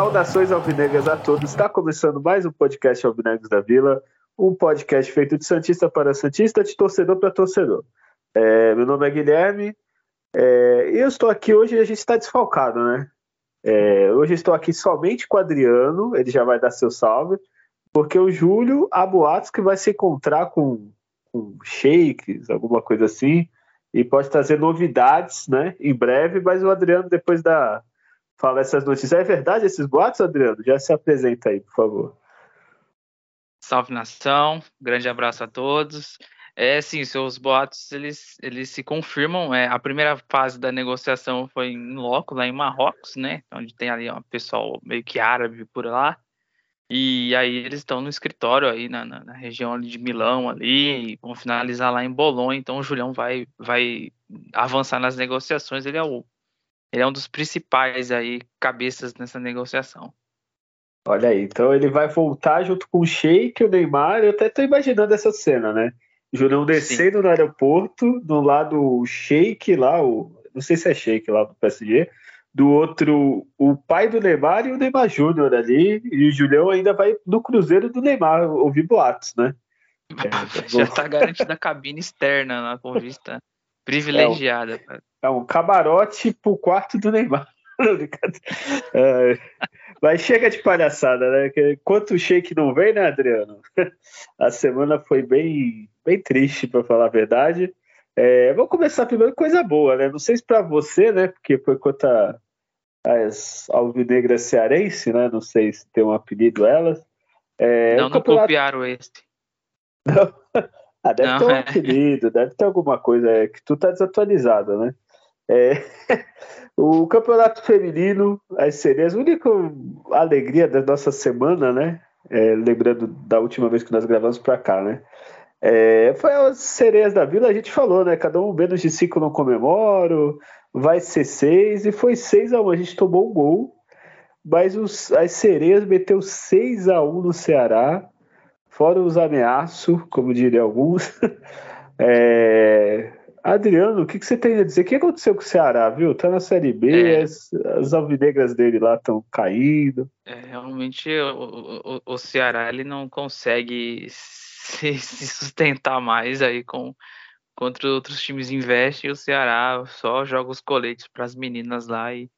Saudações alvinegras a todos. Está começando mais um podcast Alvinegros da Vila, um podcast feito de Santista para Santista, de torcedor para torcedor. É, meu nome é Guilherme é, e eu estou aqui hoje a gente está desfalcado, né? É, hoje estou aqui somente com o Adriano, ele já vai dar seu salve, porque o Júlio há boatos que vai se encontrar com, com shakes, alguma coisa assim, e pode trazer novidades, né, em breve, mas o Adriano, depois da, fala essas notícias. É verdade esses boatos, Adriano? Já se apresenta aí, por favor. Salve nação, grande abraço a todos. É sim, seus boatos eles, eles se confirmam. É, a primeira fase da negociação foi em loco, lá em Marrocos, né? Onde tem ali um pessoal meio que árabe por lá. E aí eles estão no escritório aí na, na, na região de Milão ali, e vão finalizar lá em Bolonha. Então o Julião vai, vai avançar nas negociações. Ele é o ele é um dos principais aí cabeças nessa negociação. Olha aí, então ele vai voltar junto com o Sheik, o Neymar. Eu até estou imaginando essa cena, né? Julião descendo Sim. no aeroporto, do lado o Sheik lá, o, não sei se é Sheik lá do PSG, do outro o pai do Neymar e o Neymar Júnior ali, e o Julião ainda vai no cruzeiro do Neymar, ouvir boatos, né? É, Já está garantida a cabine externa na convista privilegiada. É um, é um camarote pro quarto do Neymar. é, mas chega de palhaçada, né? Quanto shake não vem, né, Adriano? A semana foi bem, bem triste, para falar a verdade. É, vou começar primeiro coisa boa, né? Não sei se para você, né? Porque foi contra as alvinegras cearense, né? Não sei se tem um apelido elas. É, não, não copiaram este. Não. Ah, deve não, ter um é. apelido, deve ter alguma coisa é, que tu tá desatualizada, né? É, o campeonato feminino, as sereias, a única alegria da nossa semana, né? É, lembrando da última vez que nós gravamos para cá, né? É, foi as sereias da vila, a gente falou, né? Cada um menos de cinco não comemoro, vai ser seis, e foi seis a um. A gente tomou um gol, mas os, as sereias meteu 6 a 1 no Ceará fora os ameaços, como diriam alguns. É... Adriano, o que, que, você tem a dizer? O que aconteceu com o Ceará, viu? Tá na Série B, é... as, as alvinegras dele lá estão caindo. É, realmente o, o, o, Ceará ele não consegue se, se sustentar mais aí com contra outros times investem e o Ceará só joga os coletes para as meninas lá e,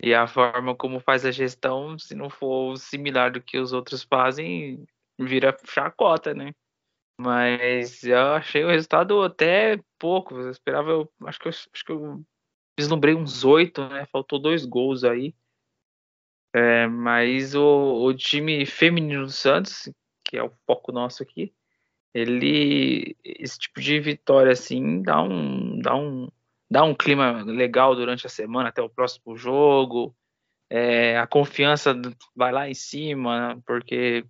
e a forma como faz a gestão, se não for similar do que os outros fazem, vira chacota, né? Mas eu achei o resultado até pouco. Eu esperava, eu, acho que eu, acho que eu vislumbrei uns oito, né? Faltou dois gols aí. É, mas o, o time feminino do Santos, que é o foco nosso aqui, ele esse tipo de vitória assim dá um dá um dá um clima legal durante a semana até o próximo jogo. É, a confiança vai lá em cima, porque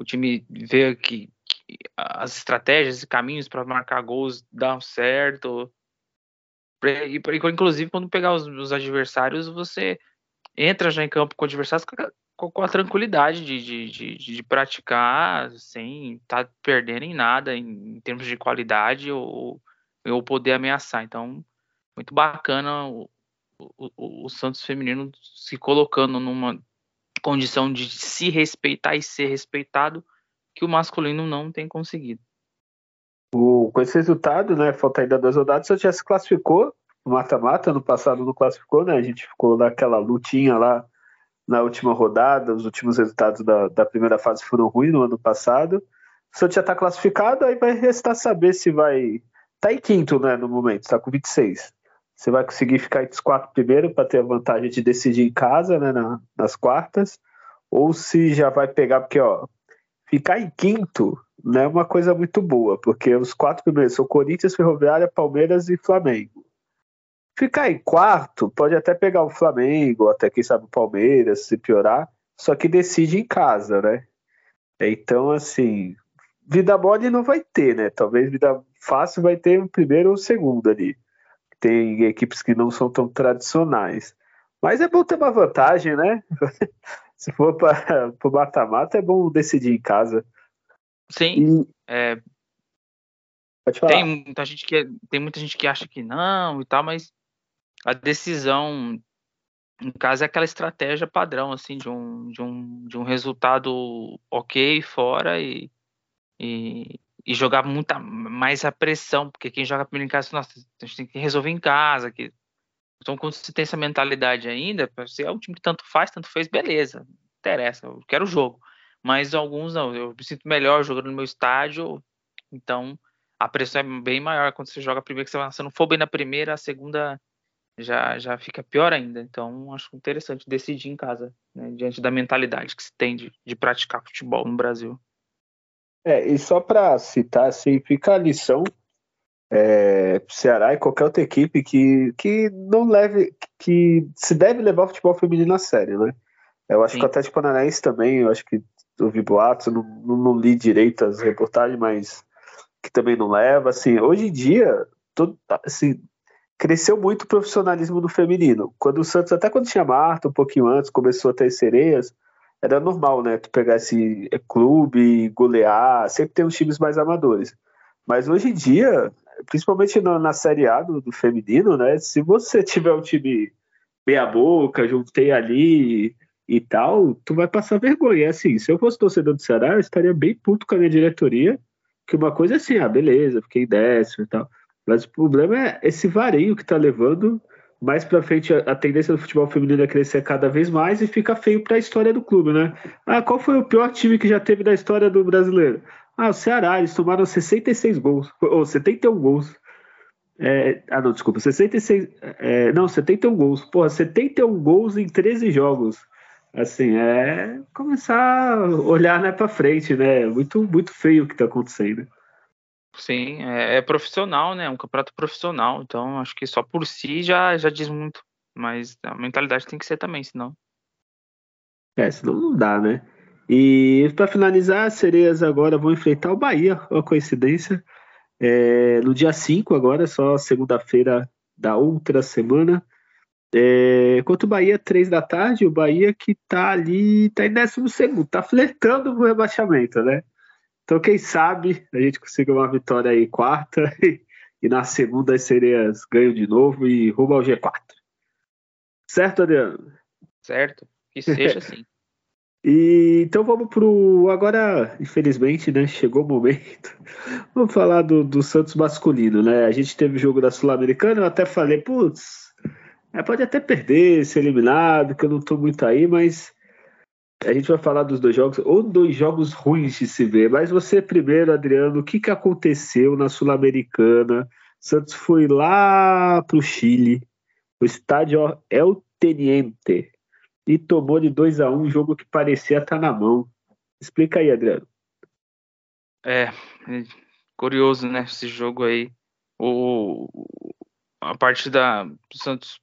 o time vê que, que as estratégias e caminhos para marcar gols dão certo. E, inclusive, quando pegar os, os, adversários, você entra já em campo com adversários com, com a tranquilidade de, de, de, de, praticar sem estar tá perdendo em nada em, em termos de qualidade ou, ou poder ameaçar. Então, muito bacana o, o, o, Santos feminino se colocando numa condição de se respeitar e ser respeitado que o masculino não tem conseguido. O, com esse resultado, né, falta ainda duas rodadas, você já se classificou mata-mata, no passado não classificou, né, a gente ficou naquela lutinha lá na última rodada, os últimos resultados da, da primeira fase foram ruins no ano passado, o Santos já está classificado, aí vai restar saber se vai... Tá em quinto, né, no momento, está com 26. Você vai conseguir ficar entre os quatro primeiros para ter a vantagem de decidir em casa, né, na, nas quartas, ou se já vai pegar, porque ó, ficar em quinto não é uma coisa muito boa, porque os quatro primeiros são Corinthians, Ferroviária, Palmeiras e Flamengo. Ficar em quarto pode até pegar o Flamengo, até quem sabe o Palmeiras, se piorar, só que decide em casa, né? Então, assim, vida mole não vai ter, né? Talvez vida fácil vai ter o primeiro ou o segundo ali tem equipes que não são tão tradicionais. Mas é bom ter uma vantagem, né? Se for para o mata-mata, é bom decidir em casa. Sim. E... É... Tem muita, gente que, tem muita gente que acha que não e tal, mas a decisão em casa é aquela estratégia padrão, assim, de um, de um, de um resultado ok fora e, e, e jogar muita mais a pressão, porque quem joga primeiro em casa, nossa, a gente tem que resolver em casa. Que... Então, quando você tem essa mentalidade ainda, você é um time que tanto faz, tanto fez, beleza, interessa, eu quero o jogo. Mas alguns não, eu me sinto melhor jogando no meu estádio, então a pressão é bem maior quando você joga a primeira, que você, se não for bem na primeira, a segunda já, já fica pior ainda. Então, acho interessante decidir em casa, né, diante da mentalidade que se tem de, de praticar futebol no Brasil. É, e só para citar, assim, fica a lição é, Ceará e qualquer outra equipe que, que não leve, que se deve levar o futebol feminino a sério, né? Eu acho Sim. que o Atlético Paranaense também, eu acho que ouvi boatos, não, não, não, li direito as reportagens, mas que também não leva, assim, hoje em dia, todo, assim, cresceu muito o profissionalismo do feminino. Quando o Santos, até quando tinha Marta, um pouquinho antes, começou a ter sereias, era normal, né? Tu pegar esse é, clube, golear, sempre tem uns times mais amadores. Mas hoje em dia, principalmente na, na Série A do, do, feminino, né? Se você tiver um time meia boca, juntei ali e tal, tu vai passar vergonha. É assim, se eu fosse torcedor do Ceará, eu estaria bem puto com a minha diretoria, que uma coisa é assim, ah, beleza, fiquei décimo e tal. Mas o problema é esse vareio que tá levando mais para frente a, tendência do futebol feminino é crescer cada vez mais e fica feio para a história do clube, né? Ah, qual foi o pior time que já teve da história do brasileiro? Ah, o Ceará, eles tomaram 66 gols, ou 71 gols. É, ah, não, desculpa, 66. É, não, 71 gols. Porra, 71 gols em 13 jogos. Assim, é começar a olhar né, para frente, né? Muito, muito feio o que está acontecendo. Sim, é, é, profissional, né? É um campeonato profissional, então acho que só por si já, já diz muito. Mas a mentalidade tem que ser também, senão. É, senão não dá, né? E para finalizar, as sereias agora vão enfrentar o Bahia, uma coincidência. É, no dia 5, agora, só segunda-feira da outra semana. É, o Bahia, 3 da tarde, o Bahia que tá ali, tá em 12 segundo, tá flertando o rebaixamento, né? Então, quem sabe a gente consiga uma vitória aí quarta e, na segunda as sereias ganham de novo e rumo ao G4. Certo, Adriano? Certo, que seja assim. E então vamos pro. Agora, infelizmente, né? Chegou o momento. Vamos falar do, do Santos masculino, né? A gente teve o jogo da Sul-Americana, eu até falei, putz, é, pode até perder, ser eliminado, que eu não tô muito aí, mas a gente vai falar dos dois jogos, ou dois jogos ruins de se ver, mas você primeiro, Adriano, o que, que aconteceu na Sul-Americana? Santos foi lá para o Chile, o estádio El Teniente, e tomou de 2 a 1 um, um jogo que parecia estar tá na mão. Explica aí, Adriano. É, é curioso, né, esse jogo aí. O, a partida do Santos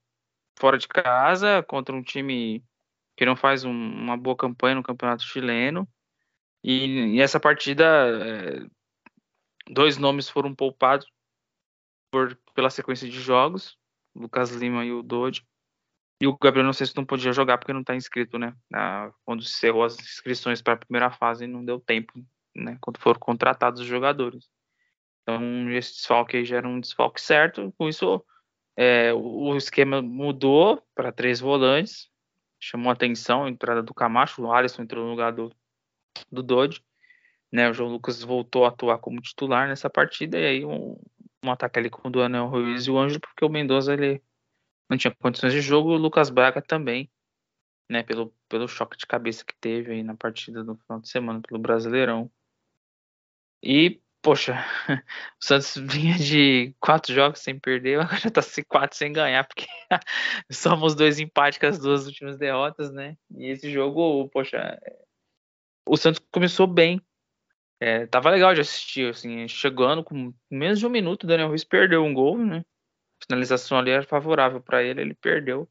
fora de casa contra um time que não faz um, uma boa campanha no campeonato chileno. E, e essa partida, é, dois nomes foram poupados por, pela sequência de jogos, Lucas Lima e o Dodge. E o Gabriel não sei se não podia jogar porque não está inscrito, né? Na, quando se encerrou as inscrições para a primeira fase, não deu tempo, né? Quando foram contratados os jogadores. Então, esse desfalque aí já era um desfalque certo. Com isso, é, o esquema mudou para três volantes chamou atenção a entrada do Camacho, o Alisson entrou no lugar do, do Dodge, né, o João Lucas voltou a atuar como titular nessa partida, e aí um, um ataque ali com o Duanel Ruiz e o Ângelo, porque o Mendoza ele não tinha condições de jogo, o Lucas Braga também, né, pelo, pelo choque de cabeça que teve aí na partida do final de semana pelo Brasileirão. E poxa, o Santos vinha de quatro jogos sem perder, agora já tá quatro sem ganhar, porque somos dois empates com as duas últimas derrotas, né? E esse jogo, poxa, o Santos começou bem. É, tava legal de assistir, assim, chegando com menos de um minuto, o Daniel Ruiz perdeu um gol, né? A finalização ali era favorável para ele, ele perdeu.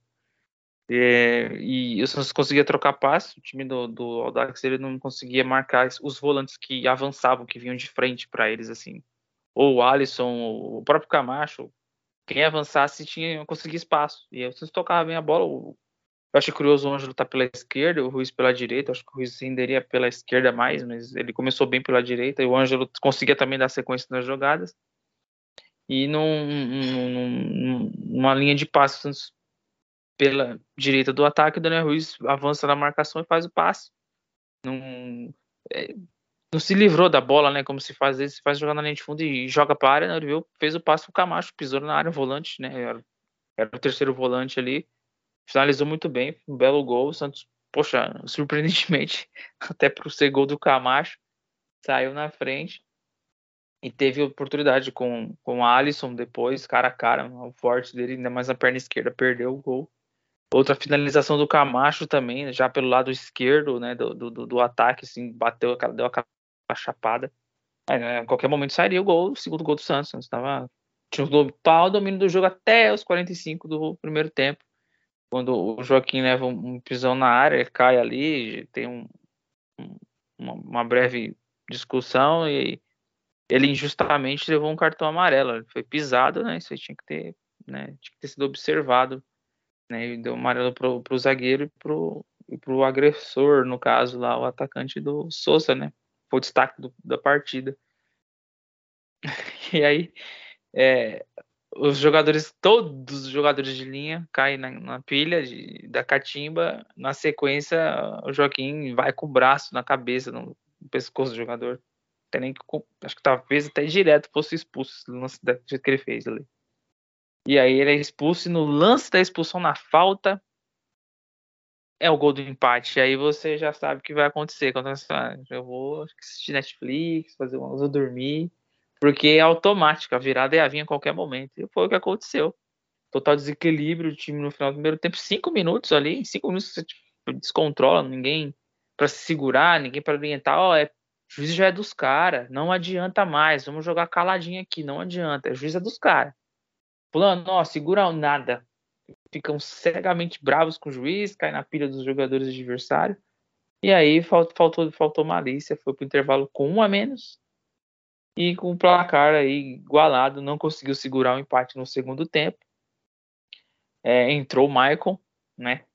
É, e o Santos conseguia trocar passe, o time do, do Audax ele não conseguia marcar os volantes que avançavam, que vinham de frente para eles, assim. Ou o Alisson, o próprio Camacho, quem avançasse tinha conseguia espaço. E aí o Santos tocava bem a bola. Eu achei curioso o Ângelo tá pela esquerda, o Ruiz pela direita. Acho que o Ruiz renderia pela esquerda mais, mas ele começou bem pela direita. E o Ângelo conseguia também dar sequência nas jogadas. E num, num, numa linha de passe, o Santos pela direita do ataque, o Daniel Ruiz avança na marcação e faz o passe. Não, é, não se livrou da bola, né? Como se faz, se faz jogar na linha de fundo e joga para a área, né? Viu, fez o passe pro Camacho, pisou na área, volante, né? Era, era, o terceiro volante ali. Finalizou muito bem, um belo gol. O Santos, poxa, surpreendentemente, até pro ser gol do Camacho, saiu na frente e teve oportunidade com, com o Alisson depois, cara a cara, o forte dele, ainda mais na perna esquerda, perdeu o gol. Outra finalização do Camacho também, já pelo lado esquerdo, né, do, do, do ataque, assim, bateu, deu aquela chapada. Aí, né, a qualquer momento sairia o gol, o segundo gol do Santos. Santos tava, tinha o total domínio do jogo até os 45 do primeiro tempo. Quando o Joaquim leva um, pisão na área, cai ali, tem um, um, uma, uma breve discussão e ele injustamente levou um cartão amarelo. Ele foi pisado, né? Isso aí tinha que ter, né? Tinha que ter sido observado. Né? E deu amarelo pro, pro zagueiro e pro, e pro agressor, no caso lá, o atacante do Souza, né? Foi o destaque do, da partida. E aí, é, os jogadores, todos os jogadores de linha caem na, na pilha de, da catimba. Na sequência, o Joaquim vai com o braço na cabeça, no, no pescoço do jogador. Tem nem que, acho que talvez até direto fosse expulso lance do jeito que ele fez ali. E aí ele é expulso e no lance da expulsão na falta é o gol do empate. E aí você já sabe o que vai acontecer. Quando você fala, eu vou assistir Netflix, fazer uma vou dormir. Porque é automático, a virada ia vir a qualquer momento. E foi o que aconteceu. Total desequilíbrio do time no final do primeiro tempo. Cinco minutos ali, em cinco minutos você tipo, descontrola, ninguém para se segurar, ninguém para orientar. Ó, oh, é, juiz já é dos caras, não adianta mais. Vamos jogar caladinho aqui, não adianta. O juiz é dos caras. Fulano, ó, segura nada. Ficam cegamente bravos com o juiz, cai na pilha dos jogadores adversários. E aí faltou, faltou malícia, foi pro intervalo com um a menos. E com o placar aí igualado, não conseguiu segurar o empate no segundo tempo. É, entrou o Michael, né?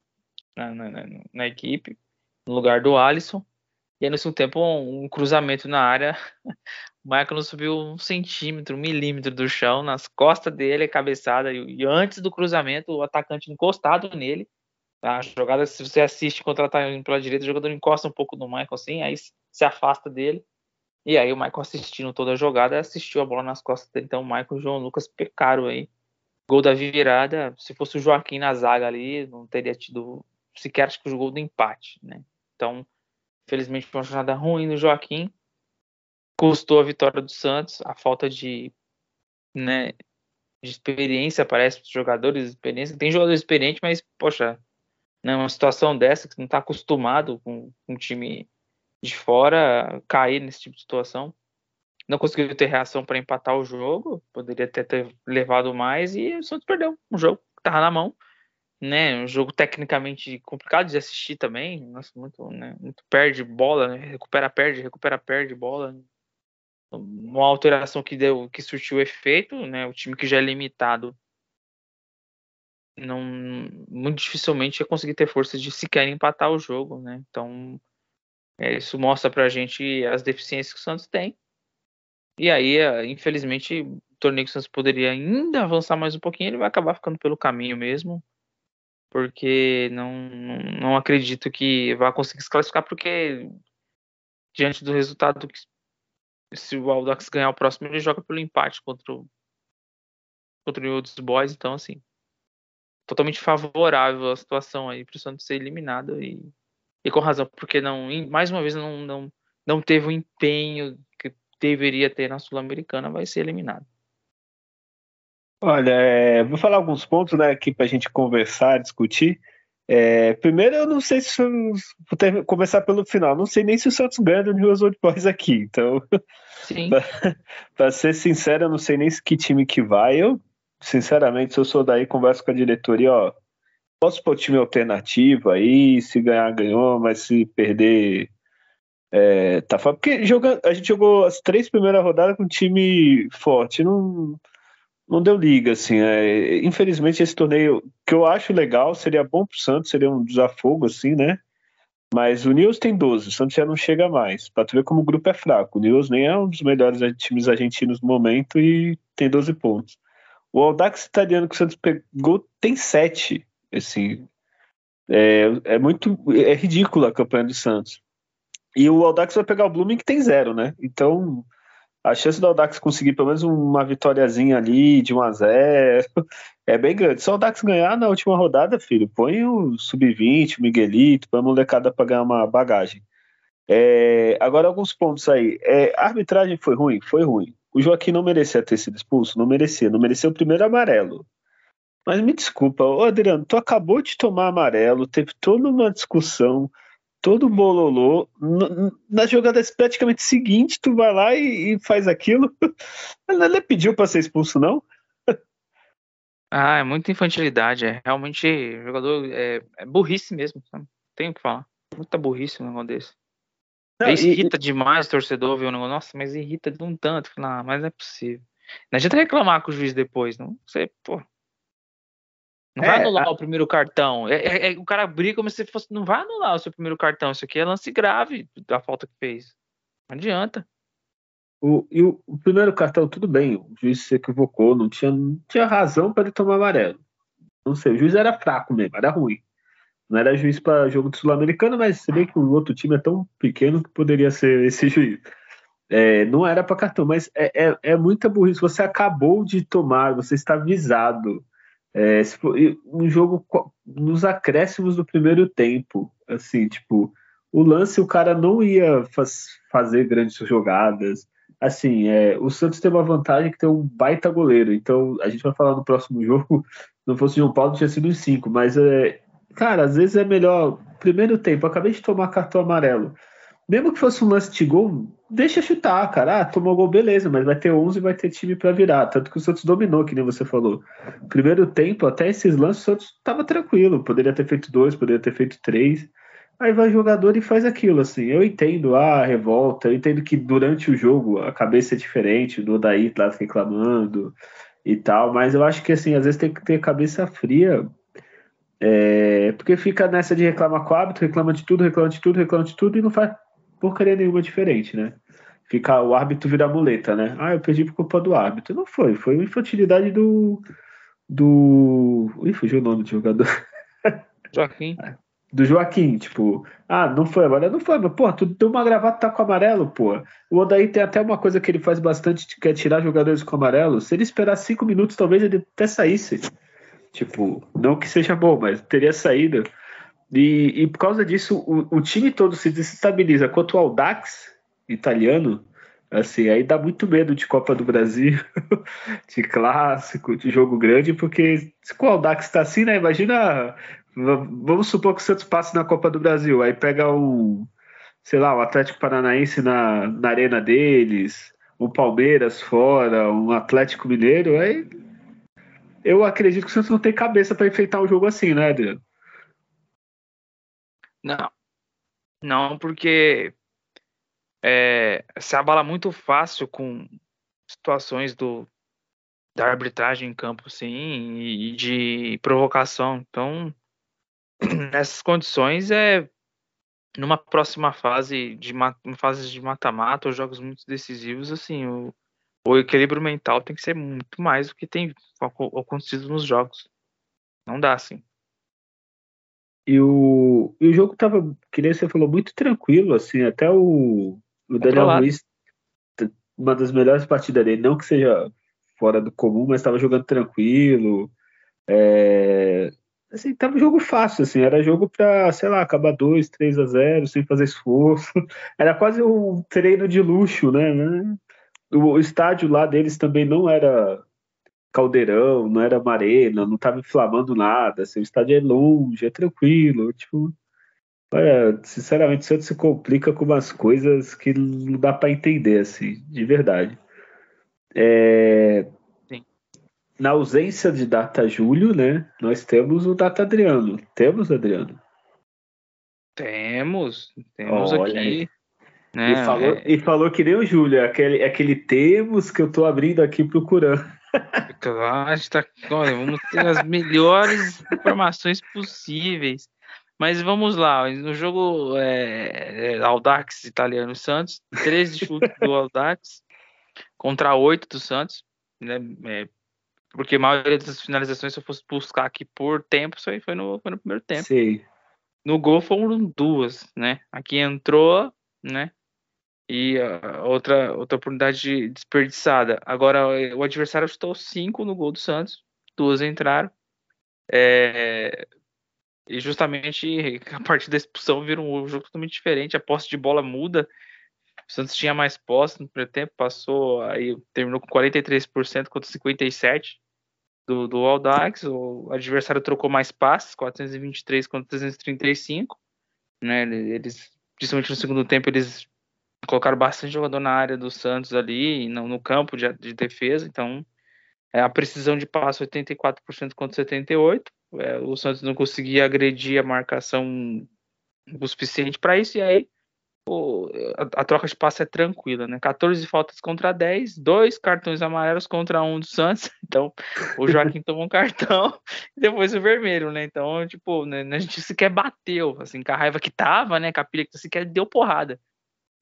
Na, na, na, na, equipe, no lugar do Alisson. E aí, no segundo tempo, um, um cruzamento na área. O Michael subiu um centímetro, um milímetro do chão, nas costas dele, cabeçada. E, e antes do cruzamento, o atacante encostado nele. A jogada, se você assiste contra indo pela direita, o jogador encosta um pouco no Michael assim, aí se afasta dele. E aí o Michael assistindo toda a jogada, assistiu a bola nas costas dele. Então o Michael e o João Lucas pecaram aí. Gol da virada. Se fosse o Joaquim na zaga ali, não teria tido sequer acho que o gol do empate, né? Então, infelizmente foi uma jornada ruim no Joaquim custou a vitória do Santos, a falta de, né, de experiência, parece, para os jogadores, experiência. Tem jogador experiente, mas, poxa, né, uma situação dessa, que não está acostumado com, com um time de fora, cair nesse tipo de situação. Não conseguiu ter reação para empatar o jogo, poderia até ter levado mais, e o Santos perdeu um jogo que estava na mão. Né, um jogo tecnicamente complicado de assistir também, nossa, muito, né, muito perde bola, né, recupera, perde, recupera, perde bola, uma alteração que deu que surtiu efeito, né? O time que já é limitado não muito dificilmente ia conseguir ter força de sequer empatar o jogo, né? Então é, isso mostra pra gente as deficiências que o Santos tem. E aí, é, infelizmente, o torneio que o Santos poderia ainda avançar mais um pouquinho, ele vai acabar ficando pelo caminho mesmo. Porque não, não acredito que vá conseguir se classificar, porque diante do resultado se o Aldax ganhar o próximo, ele joga pelo empate contra o, contra o boys. Então, assim, totalmente favorável a situação aí para o Santos ser eliminado e, e com razão, porque não, mais uma vez, não, não, não teve o empenho que deveria ter na Sul-Americana, vai ser eliminado. Olha, é, vou falar alguns pontos né, aqui para a gente conversar, discutir. É, primeiro, eu não sei se vou ter, começar pelo final. Não sei nem se o Santos ganha do News Old Boys aqui. Então, para ser sincero, eu não sei nem que time que vai. Eu, sinceramente, se eu sou daí, converso com a diretoria, ó. Posso pôr time alternativo aí, se ganhar, ganhou, mas se perder. É, tá Porque jogando, a gente jogou as três primeiras rodadas com um time forte. Não, não deu liga, assim. É, infelizmente, esse torneio, que eu acho legal, seria bom pro Santos, seria um desafogo, assim, né? Mas o Nils tem 12, o Santos já não chega mais. Pra tu ver como o grupo é fraco. O Nils nem é um dos melhores times argentinos no momento e tem 12 pontos. O Audax italiano que o Santos pegou tem 7. Assim, é, é muito. É ridícula a campanha do Santos. E o Aldax vai pegar o Blooming que tem zero, né? Então, a chance do Aldax conseguir pelo menos uma vitóriazinha ali de 1 a 0 é bem grande. Se o Aldax ganhar na última rodada, filho, põe o Sub-20, o Miguelito, põe a molecada pra ganhar uma bagagem. É, agora, alguns pontos aí. É, a arbitragem foi ruim? Foi ruim. O Joaquim não merecia ter sido expulso? Não merecia. Não merecia o primeiro amarelo. Mas me desculpa, ô Adriano, tu acabou de tomar amarelo, teve toda uma discussão, todo bololô. Na jogada praticamente seguinte, tu vai lá e, e faz aquilo. Ele pediu para ser expulso, não? Ah, é muita infantilidade. É realmente jogador. É, é burrice mesmo. Sabe? Tenho que falar. Muita burrice um negócio desse. Não, Isso e, irrita demais o torcedor ver o negócio. Nossa, mas irrita de um tanto. Ah, mas não é possível. Não adianta reclamar com o juiz depois, não. Você, pô. Não é, vai anular a... o primeiro cartão. É, é, é, o cara briga como se fosse. Não vai anular o seu primeiro cartão. Isso aqui é lance grave da falta que fez. Não adianta. O, e o, o, primeiro cartão, tudo bem, o juiz se equivocou, não tinha, não tinha razão para ele tomar amarelo. Não sei, o juiz era fraco mesmo, era ruim. Não era juiz para jogo do Sul-Americano, mas se bem que o outro time é tão pequeno que poderia ser esse juiz. É, não era para cartão, mas é, é, é, muita burrice. Você acabou de tomar, você está avisado. É, um jogo nos acréscimos do primeiro tempo, assim, tipo, o lance o cara não ia faz, fazer grandes jogadas. Assim, é, o Santos tem uma vantagem que tem um baita goleiro. Então, a gente vai falar no próximo jogo. Não fosse João Paulo, tinha sido em cinco. Mas, é, cara, às vezes é melhor. Primeiro tempo, acabei de tomar cartão amarelo. Mesmo que fosse um lance de gol, deixa chutar, cara. Ah, tomou gol, beleza, mas vai ter 11 e vai ter time para virar. Tanto que o Santos dominou, que nem você falou. Primeiro tempo, até esses lances, o Santos tava tranquilo. Poderia ter feito dois, poderia ter feito três. Aí vai o jogador e faz aquilo, assim. Eu entendo a revolta, eu entendo que durante o jogo a cabeça é diferente, do Odaí lá reclamando e tal, mas eu acho que, assim, às vezes tem que ter cabeça fria, é, porque fica nessa de reclamar com o hábito, reclama de tudo, reclama de tudo, reclama de tudo e não faz porcaria nenhuma diferente, né? Fica o árbitro vira muleta, né? Ah, eu perdi por culpa do árbitro. Não foi, foi uma infantilidade do. do. Ih, fugiu o nome do jogador. Joaquim. Do Joaquim, tipo, ah, não foi agora, não foi, mas, pô, tu deu uma gravata tá com amarelo, pô. O Odaí tem até uma coisa que ele faz bastante, que é tirar jogadores com amarelo. Se ele esperar cinco minutos, talvez ele até saísse. Tipo, não que seja bom, mas teria saído. E, e por causa disso, o, o, time todo se desestabiliza. Quanto ao Dax italiano, assim, aí dá muito medo de Copa do Brasil, de clássico, de jogo grande, porque se o Aldax está assim, né? Imagina, vamos supor que o Santos passe na Copa do Brasil, aí pega um, sei lá, o Atlético Paranaense na, na arena deles, um Palmeiras fora, um Atlético Mineiro, aí eu acredito que o Santos não tem cabeça para enfrentar um jogo assim, né, Adriano? Não. Não, porque é, se abala muito fácil com situações do, da arbitragem em campo, sim, e de provocação. Então, nessas condições, é numa próxima fase de fase de mata-mata ou jogos muito decisivos, assim, o, o equilíbrio mental tem que ser muito mais do que tem acontecido nos jogos. Não dá, assim. E o, e o jogo tava, que nem você falou, muito tranquilo, assim, até o, o Daniel Luiz, uma das melhores partidas dele, não que seja fora do comum, mas estava jogando tranquilo. É, assim, tava um jogo fácil, assim, era jogo para, sei lá, acabar 2, 3 a 0, sem fazer esforço. Era quase um treino de luxo, né? né? O estádio lá deles também não era caldeirão, não era marena, não estava inflamando nada, assim, o estádio é longe, é tranquilo, tipo, olha, sinceramente, o Santos se complica com umas coisas que não dá para entender, assim, de verdade. É... Na ausência de data Júlio, né, nós temos o data Adriano. Temos, Adriano? Temos, temos olha aqui. Né, e, falou, é... e falou que nem o Júlio, aquele, aquele temos que eu tô abrindo aqui procurando. Claro, tá, olha, vamos ter as melhores informações possíveis. Mas vamos lá, no jogo é, é, Audax italiano Santos, 13 chutes do Audax contra 8 do Santos, né, é, porque a maioria das finalizações, se eu fosse buscar aqui por tempo, isso aí foi no, foi no primeiro tempo. Sim. No gol foram duas, né? Aqui entrou, né? E uh, outra, outra oportunidade desperdiçada. Agora, o adversário chutou cinco no gol do Santos, duas entraram. É, e justamente a partir da expulsão vira um jogo totalmente diferente. A posse de bola muda. O Santos tinha mais posse no primeiro tempo, passou aí, terminou com 43% contra 57% do, do Aldax. O adversário trocou mais passes, 423 contra 335. Né? Eles, principalmente no segundo tempo, eles colocaram bastante jogador na área do Santos ali, no, no campo de, de, defesa. Então, é, a precisão de passe 84% contra 78%. É, o Santos não conseguia agredir a marcação o suficiente para isso, e aí o, a, a, troca de passe é tranquila, né? 14 faltas contra 10, dois cartões amarelos contra um do Santos. Então, o Joaquim tomou um cartão e depois o vermelho, né? Então, tipo, né, a gente sequer bateu, assim, com a raiva que tava, né? Com a pilha que sequer deu porrada,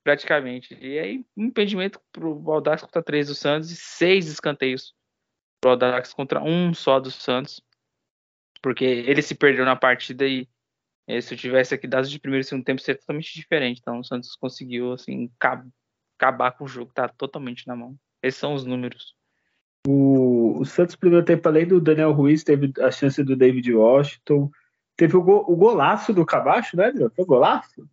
praticamente. E aí, um impedimento pro Baldax contra três do Santos e seis escanteios pro Baldax contra um só do Santos. Porque ele se perdeu na partida e e se eu tivesse aqui dados de primeiro e segundo tempo, seria totalmente diferente. Então o Santos conseguiu assim acabar com o jogo, tá totalmente na mão. Esses são os números. O, o Santos, primeiro tempo, além do Daniel Ruiz, teve a chance do David Washington. Teve o, go, o golaço do Camacho, né, Foi golaço?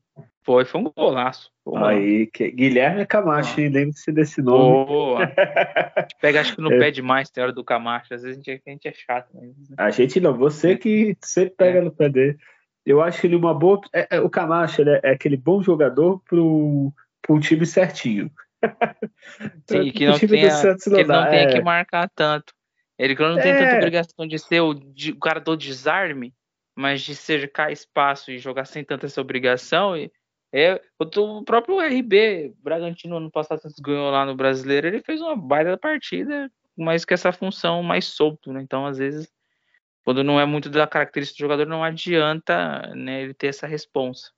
Foi, foi um golaço. Foi Aí, que, Guilherme Camacho, ah. lembre-se desse nome. Boa. Pega, acho que no é. pé demais tem hora do Camacho. Às vezes a gente, a gente é chato. Né? A gente não, você que sempre pega é. no pé dele. Eu acho ele uma boa. É, é, o Camacho é, é, aquele bom jogador para um time certinho. Sim, que não, tenha, que não, não tenha que marcar tanto. Ele não tem tanta é. obrigação de ser o, de, o cara do desarme, mas de cercar espaço e jogar sem tanta essa obrigação. E, é, o próprio RB Bragantino ano passado ganhou lá no Brasileiro, ele fez uma baita partida, mas com essa função mais solto, né? Então, às vezes, quando não é muito da característica do jogador, não adianta né, ele ter essa responsa.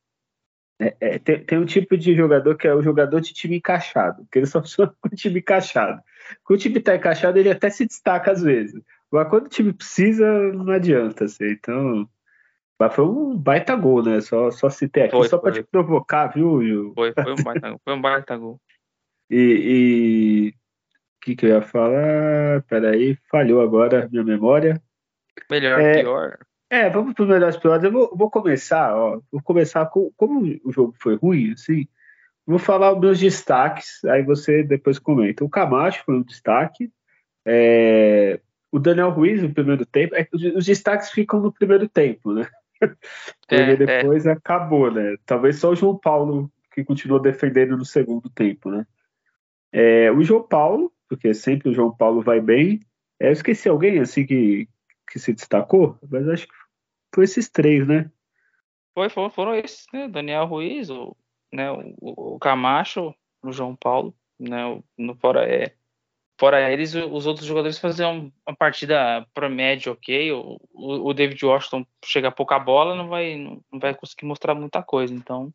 É, é, tem, tem, um tipo de jogador que é o jogador de time encaixado, que ele só funciona com o time encaixado. Quando o time está encaixado, ele até se destaca às vezes. Mas quando o time precisa, não adianta. Assim. Então, mas foi um baita gol, né? Só, só citei aqui, foi, só para te provocar, viu, Will? Foi, foi um baita, foi um baita gol. E o que, que eu ia falar? Peraí, falhou agora minha memória. Melhor, é, pior. É, vamos para os melhores piores. Eu vou, vou, começar, ó. Vou começar com como o jogo foi ruim, assim. Vou falar os meus destaques, aí você depois comenta. O Camacho foi um destaque. É, o Daniel Ruiz no primeiro tempo. É, os, os, destaques ficam no primeiro tempo, né? Porque é, é. depois acabou, né? Talvez só o João Paulo que continuou defendendo no segundo tempo, né? É, o João Paulo, porque sempre o João Paulo vai bem. É, eu esqueci alguém assim que, que se destacou, mas acho que foi esses três, né? Foi, foram, foram esses, né? Daniel Ruiz, o, né, o, o Camacho, o João Paulo, né? O, no, fora, é, fora eles, os outros jogadores faziam uma partida para médio, ok. O, o, David Washington chega a pouca bola, não vai, não vai conseguir mostrar muita coisa. Então.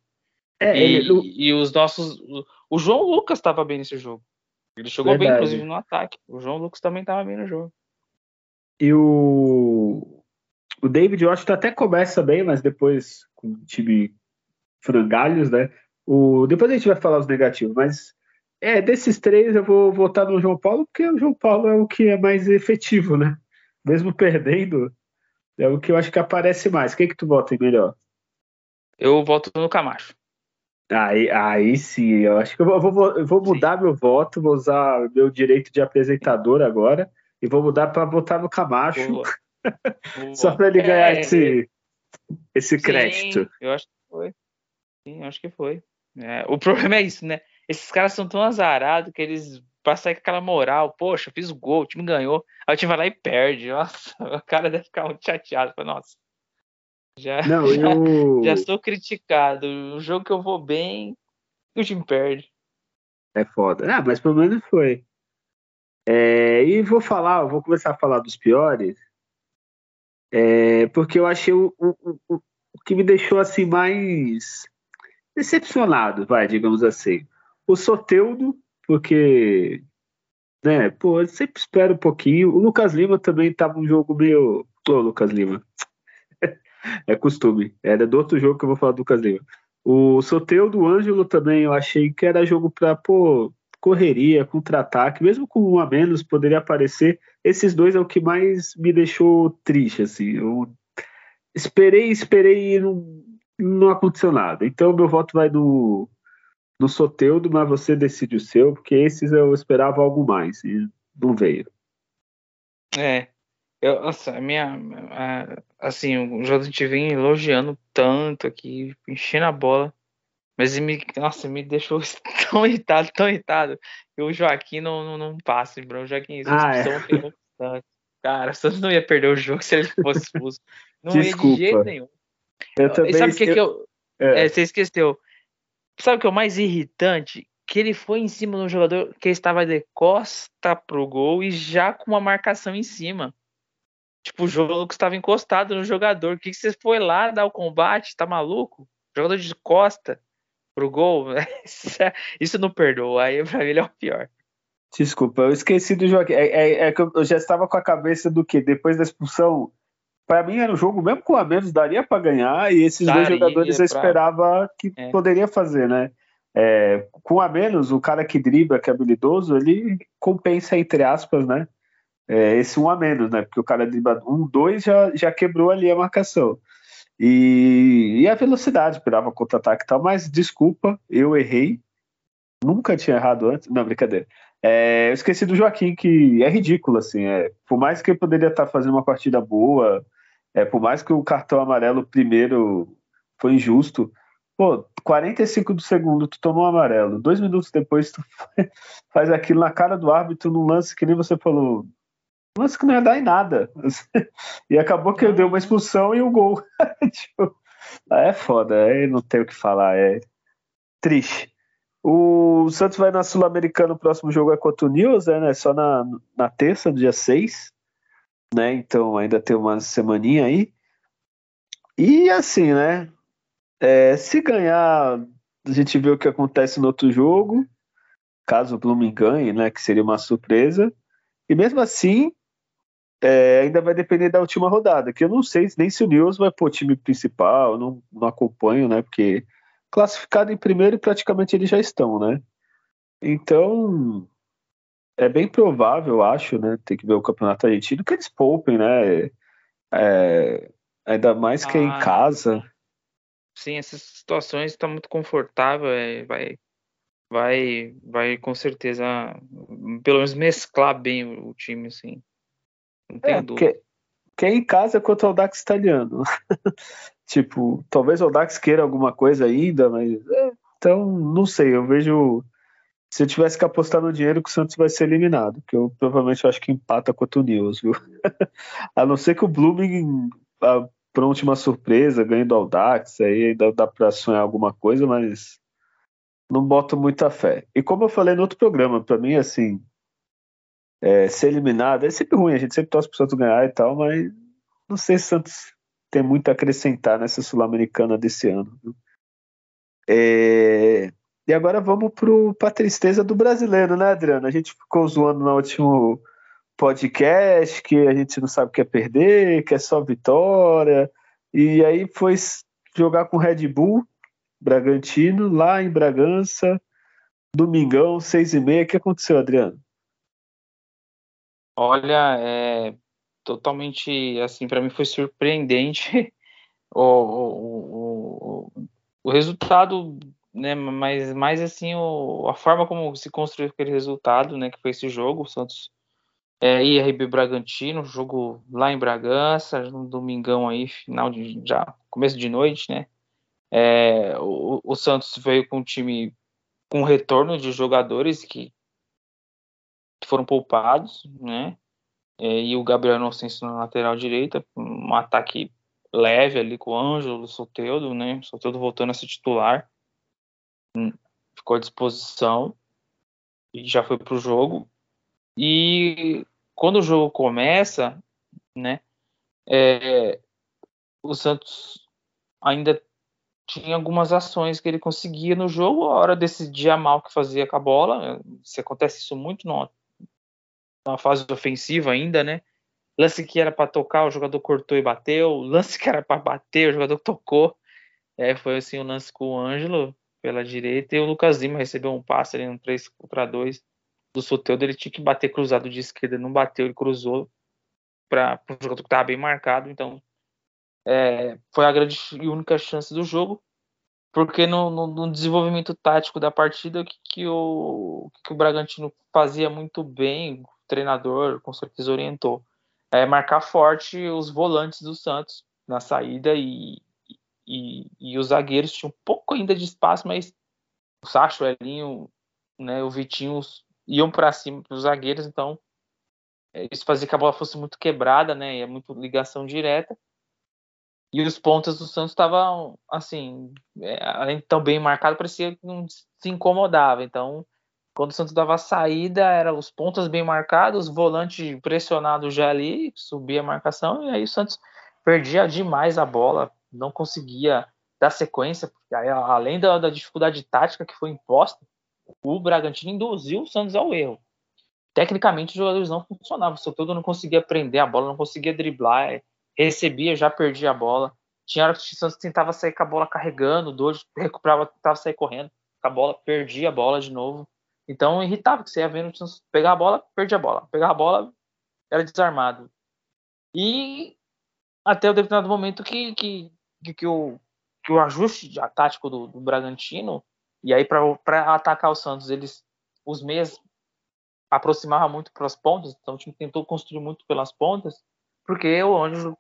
É, e, ele... e, os nossos. O João Lucas estava bem nesse jogo. Ele jogou Verdade. bem, inclusive, no ataque. O João Lucas também estava bem no jogo. E o, o David Washington até começa bem, mas depois com o time frangalhos, né? O, depois a gente vai falar os negativos, mas é, desses três eu vou votar no João Paulo, porque o João Paulo é o que é mais efetivo, né? Mesmo perdendo, é o que eu acho que aparece mais. Quem que tu vota em melhor? Eu voto no Camacho. Aí, aí sim, eu acho que eu vou, vou, vou mudar sim. meu voto, vou usar meu direito de apresentador agora e vou mudar para botar no Camacho. Boa. Boa. Só para ele é, ganhar esse, esse sim, crédito. Eu acho que foi. Sim, eu acho que foi. É, o problema é isso, né? Esses caras são tão azarados que eles passam com aquela moral. Poxa, fiz o gol, o time ganhou. Aí o time vai lá e perde. Nossa, o cara deve ficar muito chateado. Nossa, já, Não, já, eu... já sou criticado. O jogo que eu vou bem, o time perde. É foda. Ah, mas pelo menos foi. É, e vou falar, vou começar a falar dos piores, é, porque eu achei o, o, o, o, que me deixou assim mais decepcionado, vai, digamos assim. O Soteudo, porque né? Pô, eu sempre espero um pouquinho. O Lucas Lima também tava um jogo meio. Ô, Lucas Lima. é costume. Era do outro jogo que eu vou falar do Lucas Lima. O sorteio do Ângelo também eu achei que era jogo para pô, correria, contra-ataque, mesmo com um a menos poderia aparecer. Esses dois é o que mais me deixou triste, assim. Eu esperei, esperei e não, não aconteceu nada. Então meu voto vai no, no Soteudo, mas você decide o seu, porque esses eu esperava algo mais e não veio. É, eu, nossa, a minha, a, assim, o gente vem elogiando tanto aqui, enchendo a bola, mas me, nossa, me deixou tão irritado, tão irritado, que o Joaquim não, não, não passa, bro. O Joaquim, ah, é. Cara, o Santos não ia perder o jogo se ele fosse expulso. Não Desculpa. ia de jeito nenhum. Eu também e sabe o que, que eu. É. É, você esqueceu. Sabe o que é o mais irritante? Que ele foi em cima de um jogador que estava de costa pro gol e já com uma marcação em cima. Tipo, o jogo estava encostado no jogador. O que, que você foi lá dar o combate? Tá maluco? Jogador de costa pro gol. Isso não perdoa. Aí pra mim ele é o pior. Desculpa, eu esqueci do jogo. É, é, é, que eu já estava com a cabeça do que depois da expulsão. Para mim era um jogo mesmo com a menos daria para ganhar e esses daria dois jogadores eu esperava que é. poderia fazer, né? É, com a menos o cara que dribla, que é habilidoso, ele compensa entre aspas, né? é, esse um a menos, né? Porque o cara de um, dois já, já quebrou ali a marcação. E, e a velocidade, esperava contra-ataque e tal, mas desculpa, eu errei. Nunca tinha errado antes. Não, brincadeira. É, eu esqueci do Joaquim, que é ridículo, assim. É, por mais que ele poderia estar fazendo uma partida boa, é, por mais que o cartão amarelo primeiro foi injusto, pô, 45 do segundo, tu tomou um amarelo. Dois minutos depois, tu faz aquilo na cara do árbitro num lance que nem você falou, lance que não ia dar em nada. E acabou que eu dei uma expulsão e um gol. tipo, é foda, é, não tem o que falar, é triste. O Santos vai na Sul-Americana, o próximo jogo é contra o News, é, né? Só na, na terça, dia 6. Né? Então ainda tem uma semaninha aí. E assim, né? É, se ganhar, a gente vê o que acontece no outro jogo. Caso o Blooming ganhe, né? Que seria uma surpresa. E mesmo assim, é, ainda vai depender da última rodada, que eu não sei nem se o News vai pôr time principal, não, não acompanho, né? Porque classificado em primeiro praticamente eles já estão, né? Então é bem provável, acho, né? Tem que ver o campeonato argentino que eles poupem, né? É, ainda mais que ah, é em ah, casa. Sim, essas situações estão tá muito confortável, é, vai, vai, vai com certeza, pelo menos mesclar bem o, o time, assim. Não tem é, dúvida. Que, é em casa contra o Dax italiano. tipo, talvez o Dax queira alguma coisa ainda, mas. É, então, não sei. Eu vejo. Se eu tivesse que apostar no dinheiro, que o Santos vai ser eliminado. Que eu provavelmente acho que empata contra o News, viu? a não ser que o Blooming pronte uma surpresa, ganhe do Audax, aí ainda dá pra sonhar alguma coisa, mas não boto muita fé. E como eu falei no outro programa, para mim, assim, é, ser eliminado é sempre ruim, a gente sempre torce para o Santos ganhar e tal, mas não sei se o Santos tem muito a acrescentar nessa Sul-Americana desse ano. É, e agora vamos para a tristeza do brasileiro, né, Adriano? A gente ficou zoando no último podcast que a gente não sabe o que é perder, que é só vitória, e aí foi jogar com Red Bull Bragantino lá em Bragança, domingão, seis e meia. O que aconteceu, Adriano? Olha, é totalmente assim, para mim foi surpreendente o, o, o, o resultado, né? Mas mais assim, o, a forma como se construiu aquele resultado, né? Que foi esse jogo, o Santos é, IRB Bragantino, jogo lá em Bragança, no domingão aí, final de já começo de noite, né? É, o, o Santos veio com um time com retorno de jogadores que foram poupados, né? É, e o Gabriel Inocêncio na lateral direita, um ataque leve ali com o Ângelo, o Soteudo, né? Soteudo voltando a ser titular, ficou à disposição e já foi pro jogo. E quando o jogo começa, né? É, o Santos ainda tinha algumas ações que ele conseguia no jogo, a hora decidia mal o que fazia com a bola. Se acontece isso muito no, uma fase ofensiva ainda, né? Lance que era para tocar, o jogador cortou e bateu. Lance que era para bater, o jogador tocou. É, foi assim o um lance com o Ângelo pela direita e o Lucas Lima recebeu um passe ali no 3 contra 2 do Soteldo. Ele tinha que bater cruzado de esquerda, não bateu, ele cruzou para o jogador que estava bem marcado. Então, é, foi a grande e única chance do jogo porque no, no, no, desenvolvimento tático da partida que, que, o, que o Bragantino fazia muito bem, o treinador com certeza orientou, é marcar forte os volantes do Santos na saída e, e, e os zagueiros tinham pouco ainda de espaço, mas o Sacho, o Elinho, né, o Vitinho iam para cima para os zagueiros, então é, isso fazia que a bola fosse muito quebrada, né, é muito ligação direta. E os pontas do Santos estavam, assim, é, além de tão bem marcado, parecia que não se incomodava. Então, quando o Santos dava a saída, eram os pontas bem marcados, o volante pressionado já ali, subia a marcação, e aí o Santos perdia demais a bola, não conseguia dar sequência, além da, da dificuldade tática que foi imposta, o Bragantino induziu o Santos ao erro. Tecnicamente, os jogadores não funcionavam, o Soteldo não conseguia prender a bola, não conseguia driblar, recebia, já perdia a bola. Tinha hora que o Santos tentava sair com a bola carregando, o Dojo recuperava, tentava sair correndo a bola, perdia a bola de novo. Então irritava que você ia vendo o Santos pegar a bola, perdia a bola. Pegar a bola, era desarmado. E até o determinado momento que, que, que, o, que o ajuste tático do, do Bragantino, e aí para atacar o Santos, eles os meias aproximavam muito para as pontas, então o time tentou construir muito pelas pontas, porque o Ângelo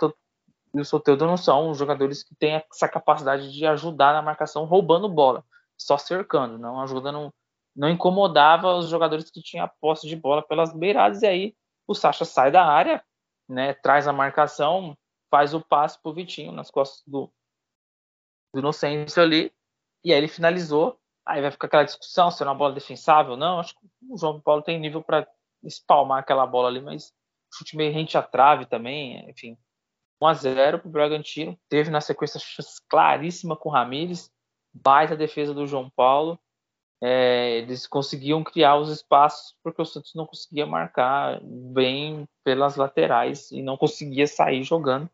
e o Soteldo não são jogadores que têm essa capacidade de ajudar na marcação roubando bola, só cercando, não ajudando, não incomodava os jogadores que tinham a posse de bola pelas beiradas, e aí o Sacha sai da área, né, traz a marcação, faz o passe pro Vitinho nas costas do, do Inocêncio ali, e aí ele finalizou, aí vai ficar aquela discussão se é uma bola defensável ou não, acho que o João Paulo tem nível para espalmar aquela bola ali, mas chute meio rente à trave também, enfim. 1 a 0 para o Bragantino. Teve na sequência claríssima com o Ramires, baita defesa do João Paulo. É, eles conseguiam criar os espaços porque o Santos não conseguia marcar bem pelas laterais e não conseguia sair jogando.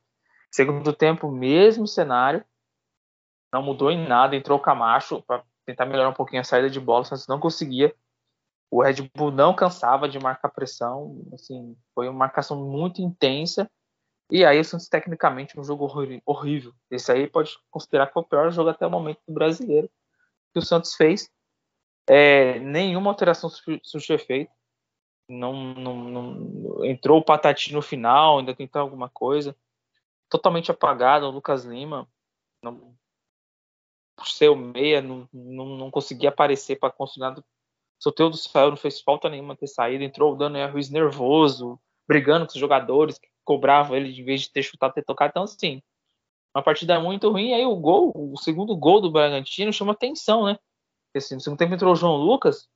Segundo tempo, mesmo cenário, não mudou em nada. Entrou o Camacho para tentar melhorar um pouquinho a saída de bola, o Santos não conseguia o Red Bull não cansava de marcar pressão, assim, foi uma marcação muito intensa. E aí o Santos tecnicamente um jogo horrível. Esse aí pode considerar que foi o pior jogo até o momento do brasileiro que o Santos fez. É, nenhuma alteração surgiu efeito. Não, não, não, entrou o Patati no final, ainda tentou alguma coisa. Totalmente apagado, o Lucas Lima. Não, por ser o meia, não, não, não conseguia aparecer para nada Soteudo saiu, não fez falta nenhuma ter saído. Entrou o Daniel Ruiz nervoso, brigando com os jogadores que cobravam ele de vez de ter chutado, ter tocado. Então, assim, uma partida muito ruim. E aí o gol, o segundo gol do Bragantino chama atenção, né? Porque, assim, no segundo tempo entrou o João Lucas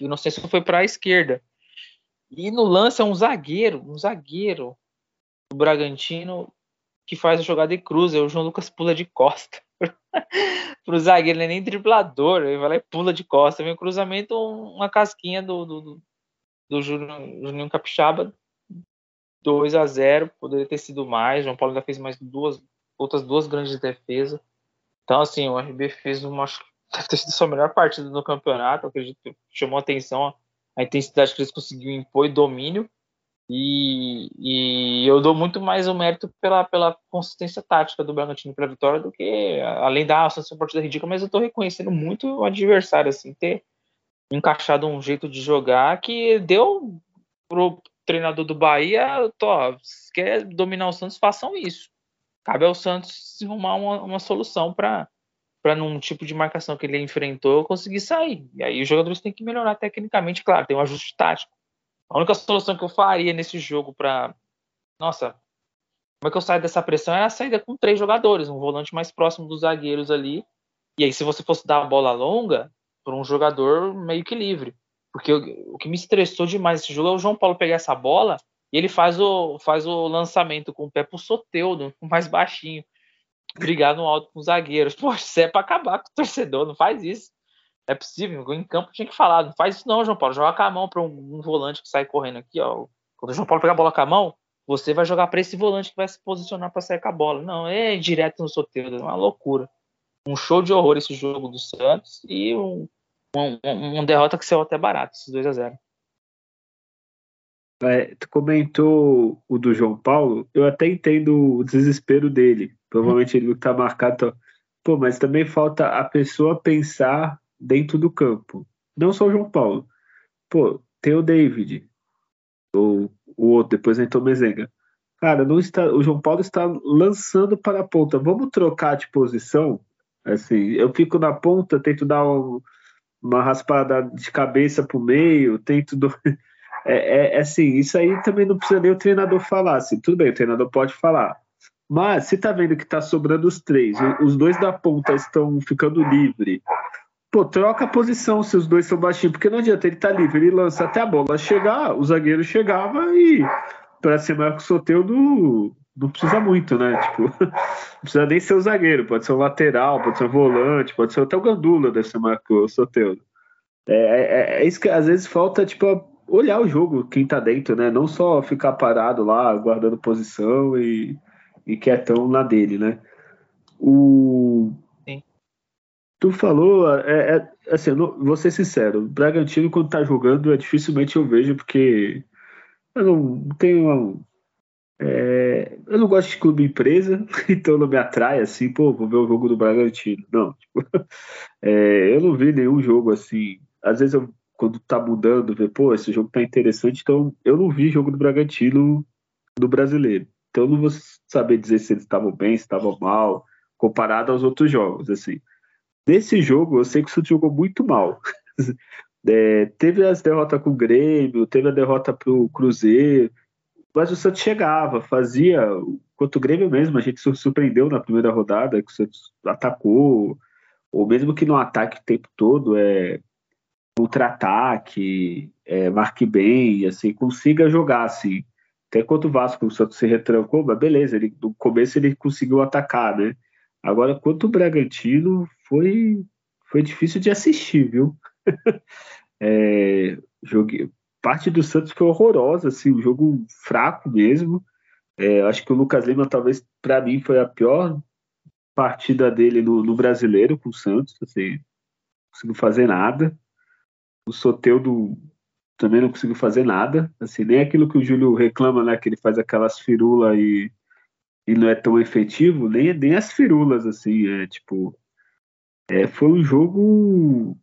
e não sei se foi para a esquerda. E no lance é um zagueiro, um zagueiro do Bragantino que faz a jogada de cruz. É o João Lucas pula de costa. pro zagueiro, ele é nem driblador, ele vai lá e pula de costa. Vem cruzamento, uma casquinha do, do, do, do Juninho Capixaba, 2 a 0 poderia ter sido mais. João Paulo ainda fez mais duas, outras duas grandes defesas. Então, assim, o RB fez uma. Deve ter sido sua melhor partida no campeonato. acredito chamou atenção a intensidade que eles conseguiram impor e domínio. E, e, eu dou muito mais o mérito pela, pela consistência tática do Bragantino para a vitória do que, além da ah, uma partida ridícula, mas eu estou reconhecendo muito o adversário, assim, ter encaixado um jeito de jogar que deu pro treinador do Bahia, tô, se quer dominar o Santos, façam isso. Cabe ao Santos arrumar uma, uma solução para para num tipo de marcação que ele enfrentou conseguir sair. E aí os jogadores têm que melhorar tecnicamente, claro, tem um ajuste tático a única solução que eu faria nesse jogo para. Nossa, como é que eu saio dessa pressão? É a saída com três jogadores, um volante mais próximo dos zagueiros ali. E aí, se você fosse dar a bola longa, para um jogador meio que livre. Porque o, o que me estressou demais esse jogo é o João Paulo pegar essa bola e ele faz o, faz o lançamento com o pé pro Soteudo, mais baixinho, brigar no alto com os zagueiros. Poxa, isso é para acabar com o torcedor, não faz isso. É possível, em campo tinha que falar, não faz isso não, João Paulo, joga com a mão para um, um, volante que sai correndo aqui, ó. Quando o João Paulo pegar a bola com a mão, você vai jogar para esse volante que vai se posicionar para sair com a bola. Não, é direto no sorteio, é uma loucura. Um show de horror esse jogo do Santos e um, um, um, derrota que saiu até barato, esses 2 a 0 é, tu comentou o do João Paulo, eu até entendo o desespero dele. Provavelmente ele tá marcado. Pô, mas também falta a pessoa pensar dentro do campo. Não só o João Paulo. Pô, tem o David. Ou o outro, depois entrou o Mezenga. Cara, não está, o João Paulo está lançando para a ponta. Vamos trocar de posição? Assim, eu fico na ponta, tento dar um, uma raspada de cabeça pro meio, tento. Do... É, é, é, assim, isso aí também não precisa nem o treinador falar. Assim, tudo bem, o treinador pode falar. Mas se tá vendo que tá sobrando os três, os dois da ponta estão ficando livre. Pô, troca a posição se os dois são baixinhos, porque não adianta, ele tá livre, ele lança até a bola chegar, o zagueiro chegava e para ser maior que o Soteudo não precisa muito, né? Tipo, não precisa nem ser o zagueiro, pode ser o lateral, pode ser o volante, pode ser até o Gandula, deve ser maior que o Soteudo. É, é, é, isso que às vezes falta, tipo, olhar o jogo, quem tá dentro, né? Não só ficar parado lá, guardando posição e, e quietão na dele, né? O... Tu falou, é, é assim, não, vou ser sincero, o Bragantino quando tá jogando, é dificilmente eu vejo, porque eu não tenho é, eu não gosto de clube empresa, então não me atrai assim, pô, vou ver o jogo do Bragantino. Não, tipo, é, eu não vi nenhum jogo assim. Às vezes eu quando tá mudando, ver, pô, esse jogo tá interessante, então eu não vi jogo do Bragantino do brasileiro. Então eu não vou saber dizer se eles estavam bem, se estavam mal, comparado aos outros jogos, assim. Nesse jogo, eu sei que o Santos jogou muito mal. É, teve as derrotas com o Grêmio, teve a derrota pro Cruzeiro, mas o Santos chegava, fazia. Quanto o Grêmio mesmo, a gente se surpreendeu na primeira rodada, que o Santos atacou, ou mesmo que no ataque o tempo todo, é, contra-ataque, é, marque bem, assim, consiga jogar, assim. Até quando o Vasco o Santos se retrancou, mas beleza, ele, no começo ele conseguiu atacar, né? Agora, quanto o Bragantino, foi, foi difícil de assistir, viu? é, joguei, parte do Santos foi horrorosa, assim, um jogo fraco mesmo. É, acho que o Lucas Lima, talvez, para mim, foi a pior partida dele no, no brasileiro com o Santos, assim, não conseguiu fazer nada. O Soteudo também não conseguiu fazer nada, assim, nem aquilo que o Júlio reclama, né, que ele faz aquelas firulas e, e não é tão efetivo, nem, nem as firulas, assim, é tipo, é, foi um jogo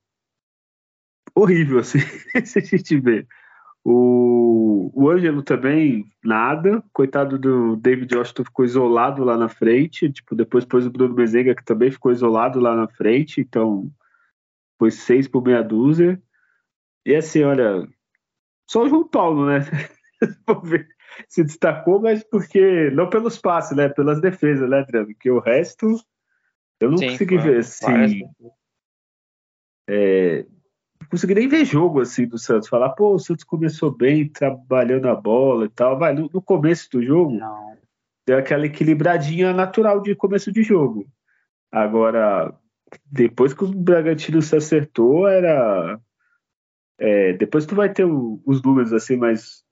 horrível, assim, se a gente vê. O, o Ângelo também, nada. Coitado do David Washington ficou isolado lá na frente. Tipo, depois pôs o Bruno Mezenga, que também ficou isolado lá na frente. Então, foi seis por meia dúzia. E assim, olha, só o João Paulo, né? se destacou, mas porque não pelos passes, né? Pelas defesas, né, Adriano? Porque o resto eu não Sim, consegui ver assim. É, não consegui nem ver jogo assim do Santos. Falar, pô, o Santos começou bem, trabalhando a bola e tal. Vai, no, no começo do jogo, não. deu aquela equilibradinha natural de começo de jogo. Agora, depois que o Bragantino se acertou, era é, depois tu vai ter o, os números assim, mas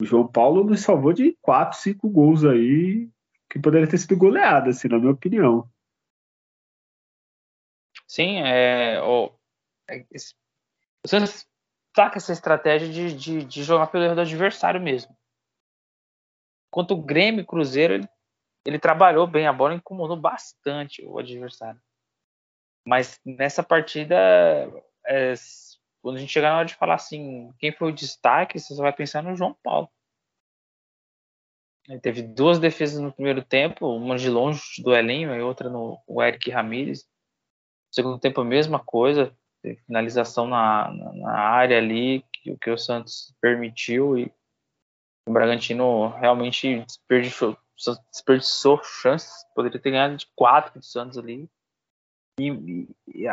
o João Paulo nos salvou de 4, 5 gols aí, que poderia ter sido goleada, assim, na minha opinião. Sim, é, é, você saca essa estratégia de, de, de, jogar pelo erro do adversário mesmo. Enquanto o Grêmio e Cruzeiro, ele, ele trabalhou bem, a bola incomodou bastante o adversário. Mas nessa partida, é, quando a gente chegar na hora de falar assim, quem foi o destaque, você só vai pensar no João Paulo. Ele teve duas defesas no primeiro tempo, uma de longe do Elinho e outra no o Eric Ramírez. Segundo tempo a mesma coisa, finalização na, na, na, área ali, que, que o Santos permitiu e o Bragantino realmente desperdiçou, desperdiçou chances, poderia ter ganhado de quatro do Santos ali. E, e,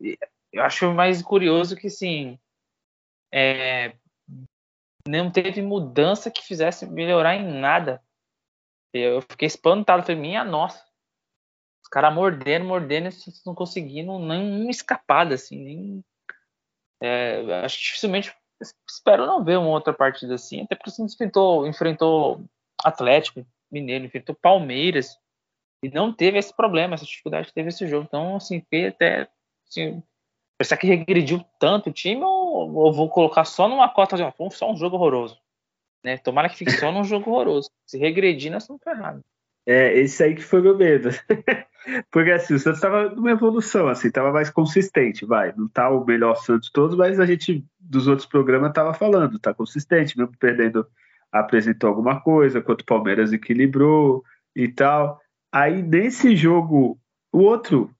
e, eu acho mais curioso que, sim, é, não teve mudança que fizesse melhorar em nada. Eu fiquei espantado, falei, minha nossa. Os caras mordendo, mordendo, não conseguindo nem escapada, assim, nem É, acho que dificilmente espero não ver uma outra partida assim, até porque você enfrentou, enfrentou Atlético Mineiro, enfrentou Palmeiras e não teve esse problema, essa dificuldade que teve esse jogo. Então, assim, foi até assim, pensar que regrediu tanto o time ou, ou vou colocar só numa cota de foi só um jogo horroroso. Né? Tomara que fique só num jogo horroroso. Se regredir, nós estamos ferrados. É, esse aí que foi meu medo. Porque assim, o Santos estava numa evolução, assim, estava mais consistente, vai. Não tá o melhor Santos todos, mas a gente dos outros programas estava falando, tá consistente, mesmo perdendo, apresentou alguma coisa, quanto o Palmeiras equilibrou e tal. Aí nesse jogo, o outro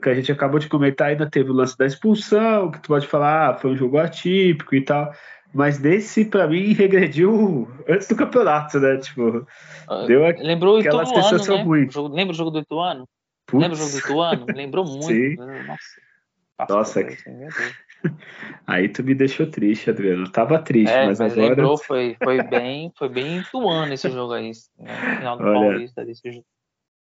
que a gente acabou de comentar ainda teve o lance da expulsão, que tu pode falar, ah, foi um jogo atípico e tal. Mas nesse, para mim, regrediu antes do campeonato, né? Tipo, ah, deu Lembrou aquela Ituano, sensação né? ruim. lembra o jogo do Ituano? Putz. Lembra o jogo do Ituano? Lembrou muito. Sim. Nossa. Nossa. Aí tu me deixou triste, Adriano. Eu tava triste, é, mas, mas agora. Lembrou, foi, foi bem, foi bem Ituano esse jogo aí, né? final do Olha, Paulista desse jogo.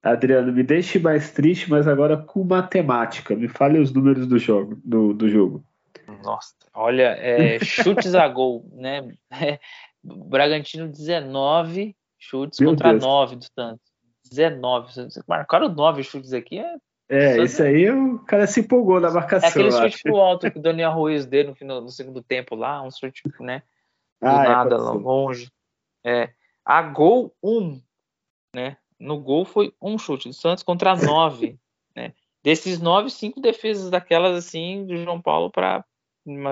Adriano, me deixe mais triste, mas agora com matemática. Me fale os números do jogo. Do, do jogo. Nossa, olha, é, chutes a gol, né? É, Bragantino 19 chutes Meu contra Deus. 9 do Santos. 19. Marcaram 9 chutes aqui. É, é isso aí o cara se empolgou na marcação. É aquele chute pro alto que o Daniel Ruiz deu no, final, no segundo tempo lá, um chute, né? Do ah, é, nada, é, longe. É, a gol 1, né? No gol foi um chute do Santos contra 9, né? Desses 9, 5 defesas daquelas assim do João Paulo para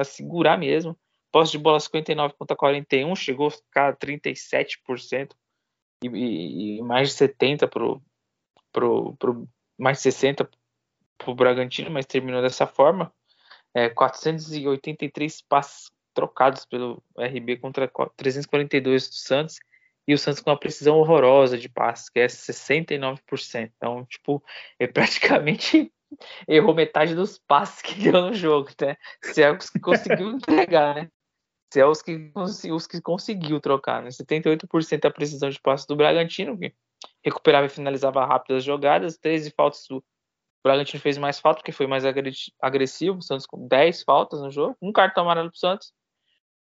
segurar mesmo. Posse de bola 59 contra 41, chegou a ficar 37% e, e, e mais de 70 pro, pro, pro mais de 60 pro Bragantino, mas terminou dessa forma. É, 483 passes trocados pelo RB contra 342 do Santos e o Santos com uma precisão horrorosa de passes, que é 69%. Então, tipo, é praticamente errou metade dos passes que deu no jogo, né? Se é os que conseguiu entregar, né? Se é os que, os que conseguiu trocar, né? 78% a precisão de passes do Bragantino, que recuperava e finalizava rápido as jogadas, 13 faltas do Bragantino fez mais falta, porque foi mais agressivo, o Santos com 10 faltas no jogo, um cartão amarelo pro Santos,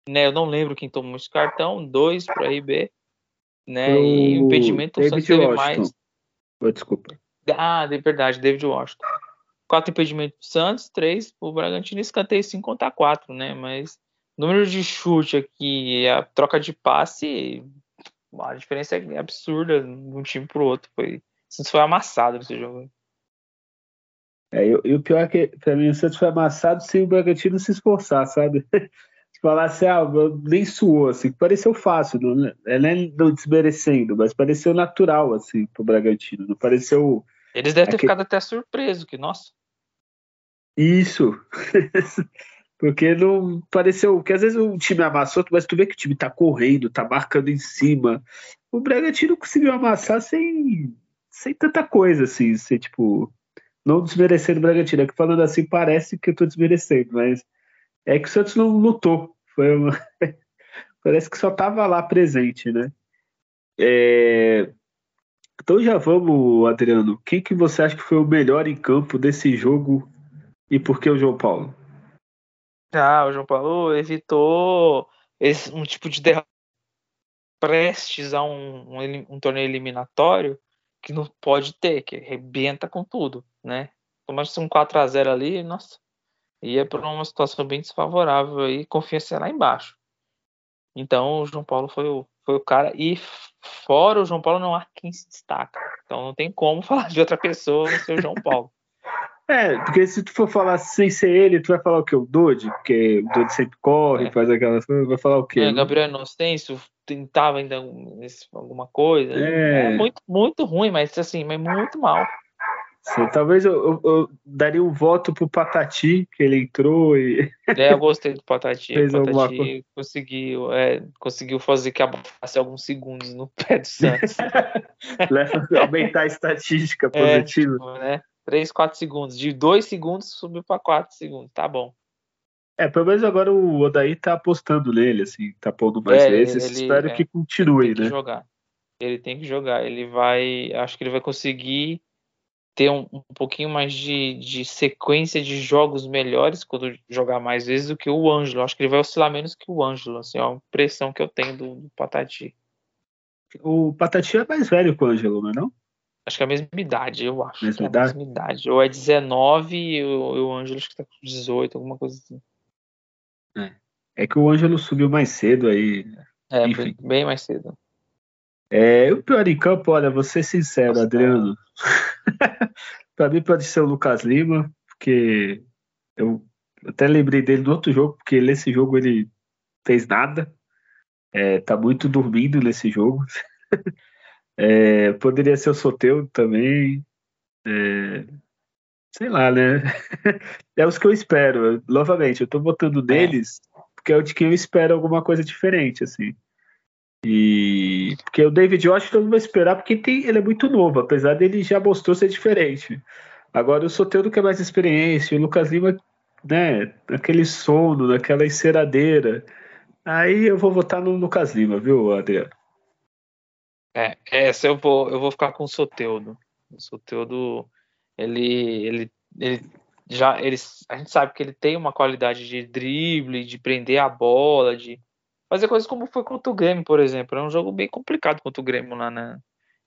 né? Eu não lembro quem tomou esse cartão, dois para RB, né? O e o impedimento o Santos teve mais. Oh, desculpa. Ah, de verdade, David Washington quatro impedimentos do Santos, três o Bragantino, escanteio 5 contra 4, né? Mas número de chute aqui, a troca de passe, a diferença é absurda de um time pro outro. Foi, o Santos foi amassado nesse jogo. É, e, e, o pior é que, pra mim, o Santos foi amassado sem o Bragantino se esforçar, sabe? Se falasse, ah, nem suou, assim, pareceu fácil, não, é não desmerecendo, mas pareceu natural, assim, pro Bragantino, não pareceu. Eles devem ter aquele... ficado até surpreso, que, nossa, isso. Porque não pareceu. Porque às vezes o time amassou, mas tu vê que o time tá correndo, tá marcando em cima. O Bragantino conseguiu amassar sem, sem tanta coisa, assim, sem tipo. Não desmerecendo o Bragantino. É que falando assim parece que eu tô desmerecendo, mas é que o Santos não lutou. Foi uma... parece que só tava lá presente, né? É... Então já vamos, Adriano. Quem que você acha que foi o melhor em campo desse jogo e por que o João Paulo? Ah, o João Paulo evitou esse, um tipo de derrota prestes a um, um, um, torneio eliminatório que não pode ter, que arrebenta com tudo, né? Tomasse um 4 a 0 ali, nossa, ia para uma situação bem desfavorável aí, confiança lá embaixo. Então o João Paulo foi o, foi o cara, e fora o João Paulo não há quem se destaca. Então não tem como falar de outra pessoa no seu João Paulo. É, porque se tu for falar sem ser ele, tu vai falar o quê? O Dodge? Porque o Dodge sempre corre, é. faz aquelas coisas, vai falar o quê? É, Gabriel Inocêncio tentava ainda alguma coisa. É. é. muito, muito ruim, mas assim, mas muito mal. Sim, talvez eu, eu, eu, daria um voto pro Patati, que ele entrou e. É, eu gostei do Patati. Fez o Patati conseguiu, é, conseguiu fazer que abafasse alguns segundos no pé do Santos. aumentar a estatística é, positiva. Tipo, né? 3, 4 segundos. De 2 segundos subiu para 4 segundos. Tá bom. É, pelo menos agora o Odaí tá apostando nele, assim, tá pondo mais é, vezes. Ele, Espero é, que continue, ele né? jogar. Ele tem que jogar. Ele vai. Acho que ele vai conseguir ter um, um pouquinho mais de, de, sequência de jogos melhores quando jogar mais vezes do que o Ângelo. Acho que ele vai oscilar menos que o Ângelo, assim, é a impressão que eu tenho do, do Patati. O Patati é mais velho que o Ângelo, não é não? Acho que é a mesma idade, eu acho. Mesma, é idade? mesma idade. Ou é 19 e o, o Ângelo acho que tá com 18, alguma coisa assim. É. é que o Ângelo subiu mais cedo aí. É, Enfim. bem mais cedo. É, o pior em campo, olha, vou ser sincero, Nossa, Adriano. para mim pode ser o Lucas Lima, porque eu até lembrei dele no outro jogo, porque nesse jogo ele fez nada. É, tá muito dormindo nesse jogo. é, poderia ser o Soteu também. É, sei lá, né? é os que eu espero. Novamente, eu tô votando é. neles porque é o de quem eu espero alguma coisa diferente, assim. E porque o David Washington não vai esperar porque tem, ele é muito novo, apesar dele já mostrou ser diferente. Agora o Soteldo que é mais experiência, o Lucas Lima, né, naquele sono, naquela enceradeira. Aí eu vou votar no Lucas Lima, viu, Adriano? É, essa eu vou, eu vou ficar com o Soteudo. O Soteudo, ele, ele, ele já, ele, a gente sabe que ele tem uma qualidade de drible, de prender a bola, de fazer coisas como foi contra o Grêmio, por exemplo. É um jogo bem complicado contra o Grêmio lá, né?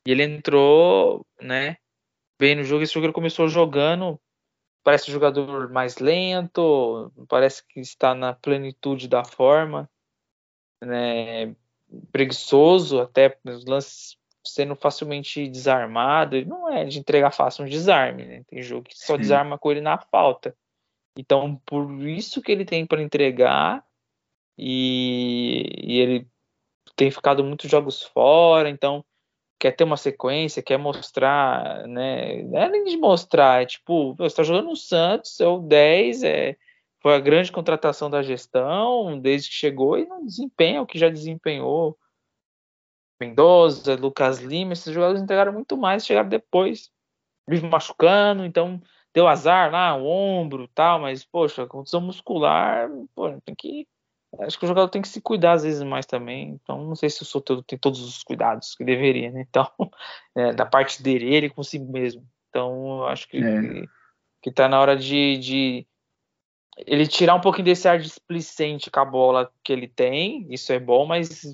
E ele entrou, né, bem no jogo. Esse jogo ele começou jogando, parece um jogador mais lento, parece que está na plenitude da forma, né, preguiçoso, até os lances sendo facilmente desarmado. Ele não é de entregar fácil um desarme, né? Tem jogo que só Sim. desarma com ele na falta. Então, por isso que ele tem para entregar, e, e ele tem ficado muitos jogos fora, então quer ter uma sequência, quer mostrar, né? Não é nem de mostrar, é tipo, você está jogando no Santos, é o 10, é, foi a grande contratação da gestão desde que chegou e não desempenha o que já desempenhou. Mendoza, Lucas Lima, esses jogadores entregaram muito mais, chegaram depois, vive machucando, então deu azar lá, o ombro tal, mas, poxa, condição muscular, pô, tem que Acho que o jogador tem que se cuidar às vezes mais também. Então, não sei se o Soteldo tem todos os cuidados que deveria, né? Então, é, da parte dele, ele consigo mesmo. Então, acho que, é. que, que tá na hora de, de ele tirar um pouquinho desse ar displicente com a bola que ele tem. Isso é bom, mas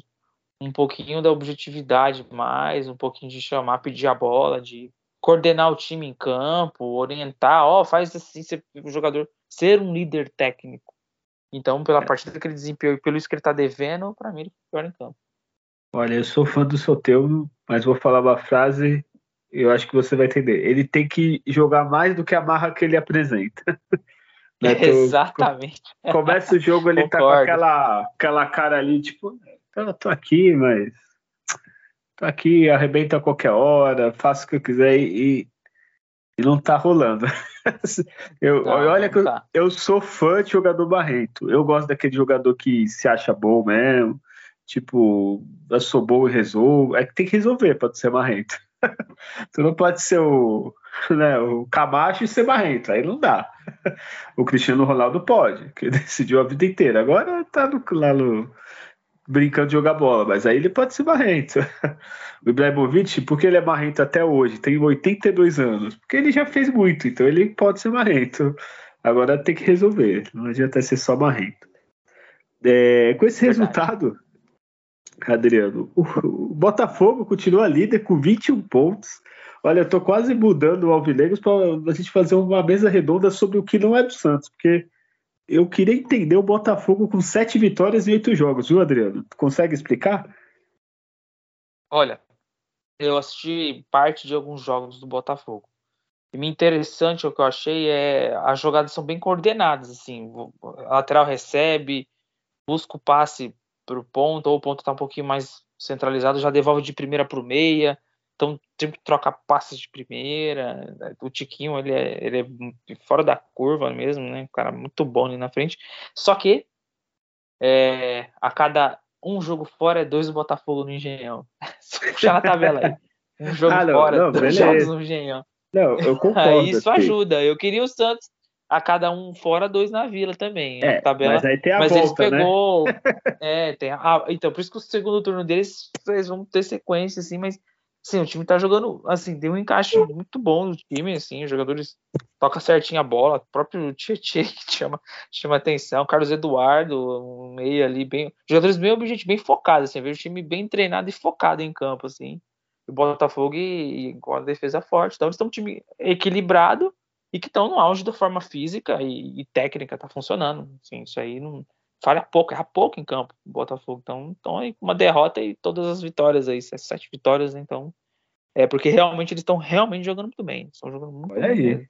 um pouquinho da objetividade mais, um pouquinho de chamar, pedir a bola, de coordenar o time em campo, orientar, ó, oh, faz assim, o jogador ser um líder técnico. Então, pela é. partida que ele desempenhou e pelo isso que ele tá devendo, para mim ele pior em campo. Olha, eu sou fã do Soteudo, mas vou falar uma frase eu acho que você vai entender. Ele tem que jogar mais do que a marra que ele apresenta. né? Exatamente. Começa o jogo, ele tá com aquela, aquela cara ali, tipo, eu tô aqui, mas tô aqui, arrebenta a qualquer hora, faço o que eu quiser e, e não tá rolando. eu, não, olha que tá. eu, eu, sou fã de jogador barrento. Eu gosto daquele jogador que se acha bom mesmo. Tipo, eu sou bom e resolvo. É que tem que resolver para ser marrento. tu não pode ser o, né, o Camacho e ser marrento. Aí não dá. o Cristiano Ronaldo pode, que decidiu a vida inteira. Agora tá no, lá no, brincando de jogar bola, mas aí ele pode ser marrento. O Ibrahimovic, porque ele é marrento até hoje, tem 82 anos, porque ele já fez muito, então ele pode ser marrento. Agora tem que resolver, não adianta ser só marrento. É, com esse Verdade. resultado, Adriano, o, Botafogo continua líder com 21 pontos. Olha, eu tô quase mudando o Alvinegros para a gente fazer uma mesa redonda sobre o que não é do Santos, porque eu queria entender o Botafogo com sete vitórias em oito jogos, viu, Adriano? Consegue explicar? Olha, eu assisti parte de alguns jogos do Botafogo. E me interessante o que eu achei é as jogadas são bem coordenadas, assim, a lateral recebe, busca o passe para o ponto, ou o ponto está um pouquinho mais centralizado, já devolve de primeira para o meia, então sempre troca passes de primeira. O Tiquinho ele é, ele é fora da curva mesmo, né? Um cara muito bom ali na frente. Só que é, a cada um jogo fora é dois do Botafogo no Engenhão. Só puxar na tabela aí. Um jogo ah, não, fora, não, dois beleza. jogos no Engenhão. Não, eu concordo. Isso ajuda. Eu queria o Santos a cada um fora, dois na Vila também. É, tabela. Mas aí tem a mas volta, eles né? pegou. Né? é, tem a... então, por isso que o segundo turno deles eles vão ter sequência, assim, mas Sim, o time tá jogando, assim, tem um encaixe muito bom no time, assim, os jogadores tocam certinho a bola, o próprio Tietchan que chama, chama atenção, Carlos Eduardo, um meio ali bem, jogadores bem objetivos, bem focados, assim, vejo o time bem treinado e focado em campo, assim, o Botafogo e, e com a defesa forte, então eles estão um time equilibrado e que estão no auge da forma física e, e, técnica, tá funcionando, assim, isso aí não falha pouco, erra pouco em campo o Botafogo. Então, então aí uma derrota e todas as vitórias aí, sete vitórias, então. É porque realmente eles estão realmente jogando muito bem. Estão jogando muito Olha bem. Aí.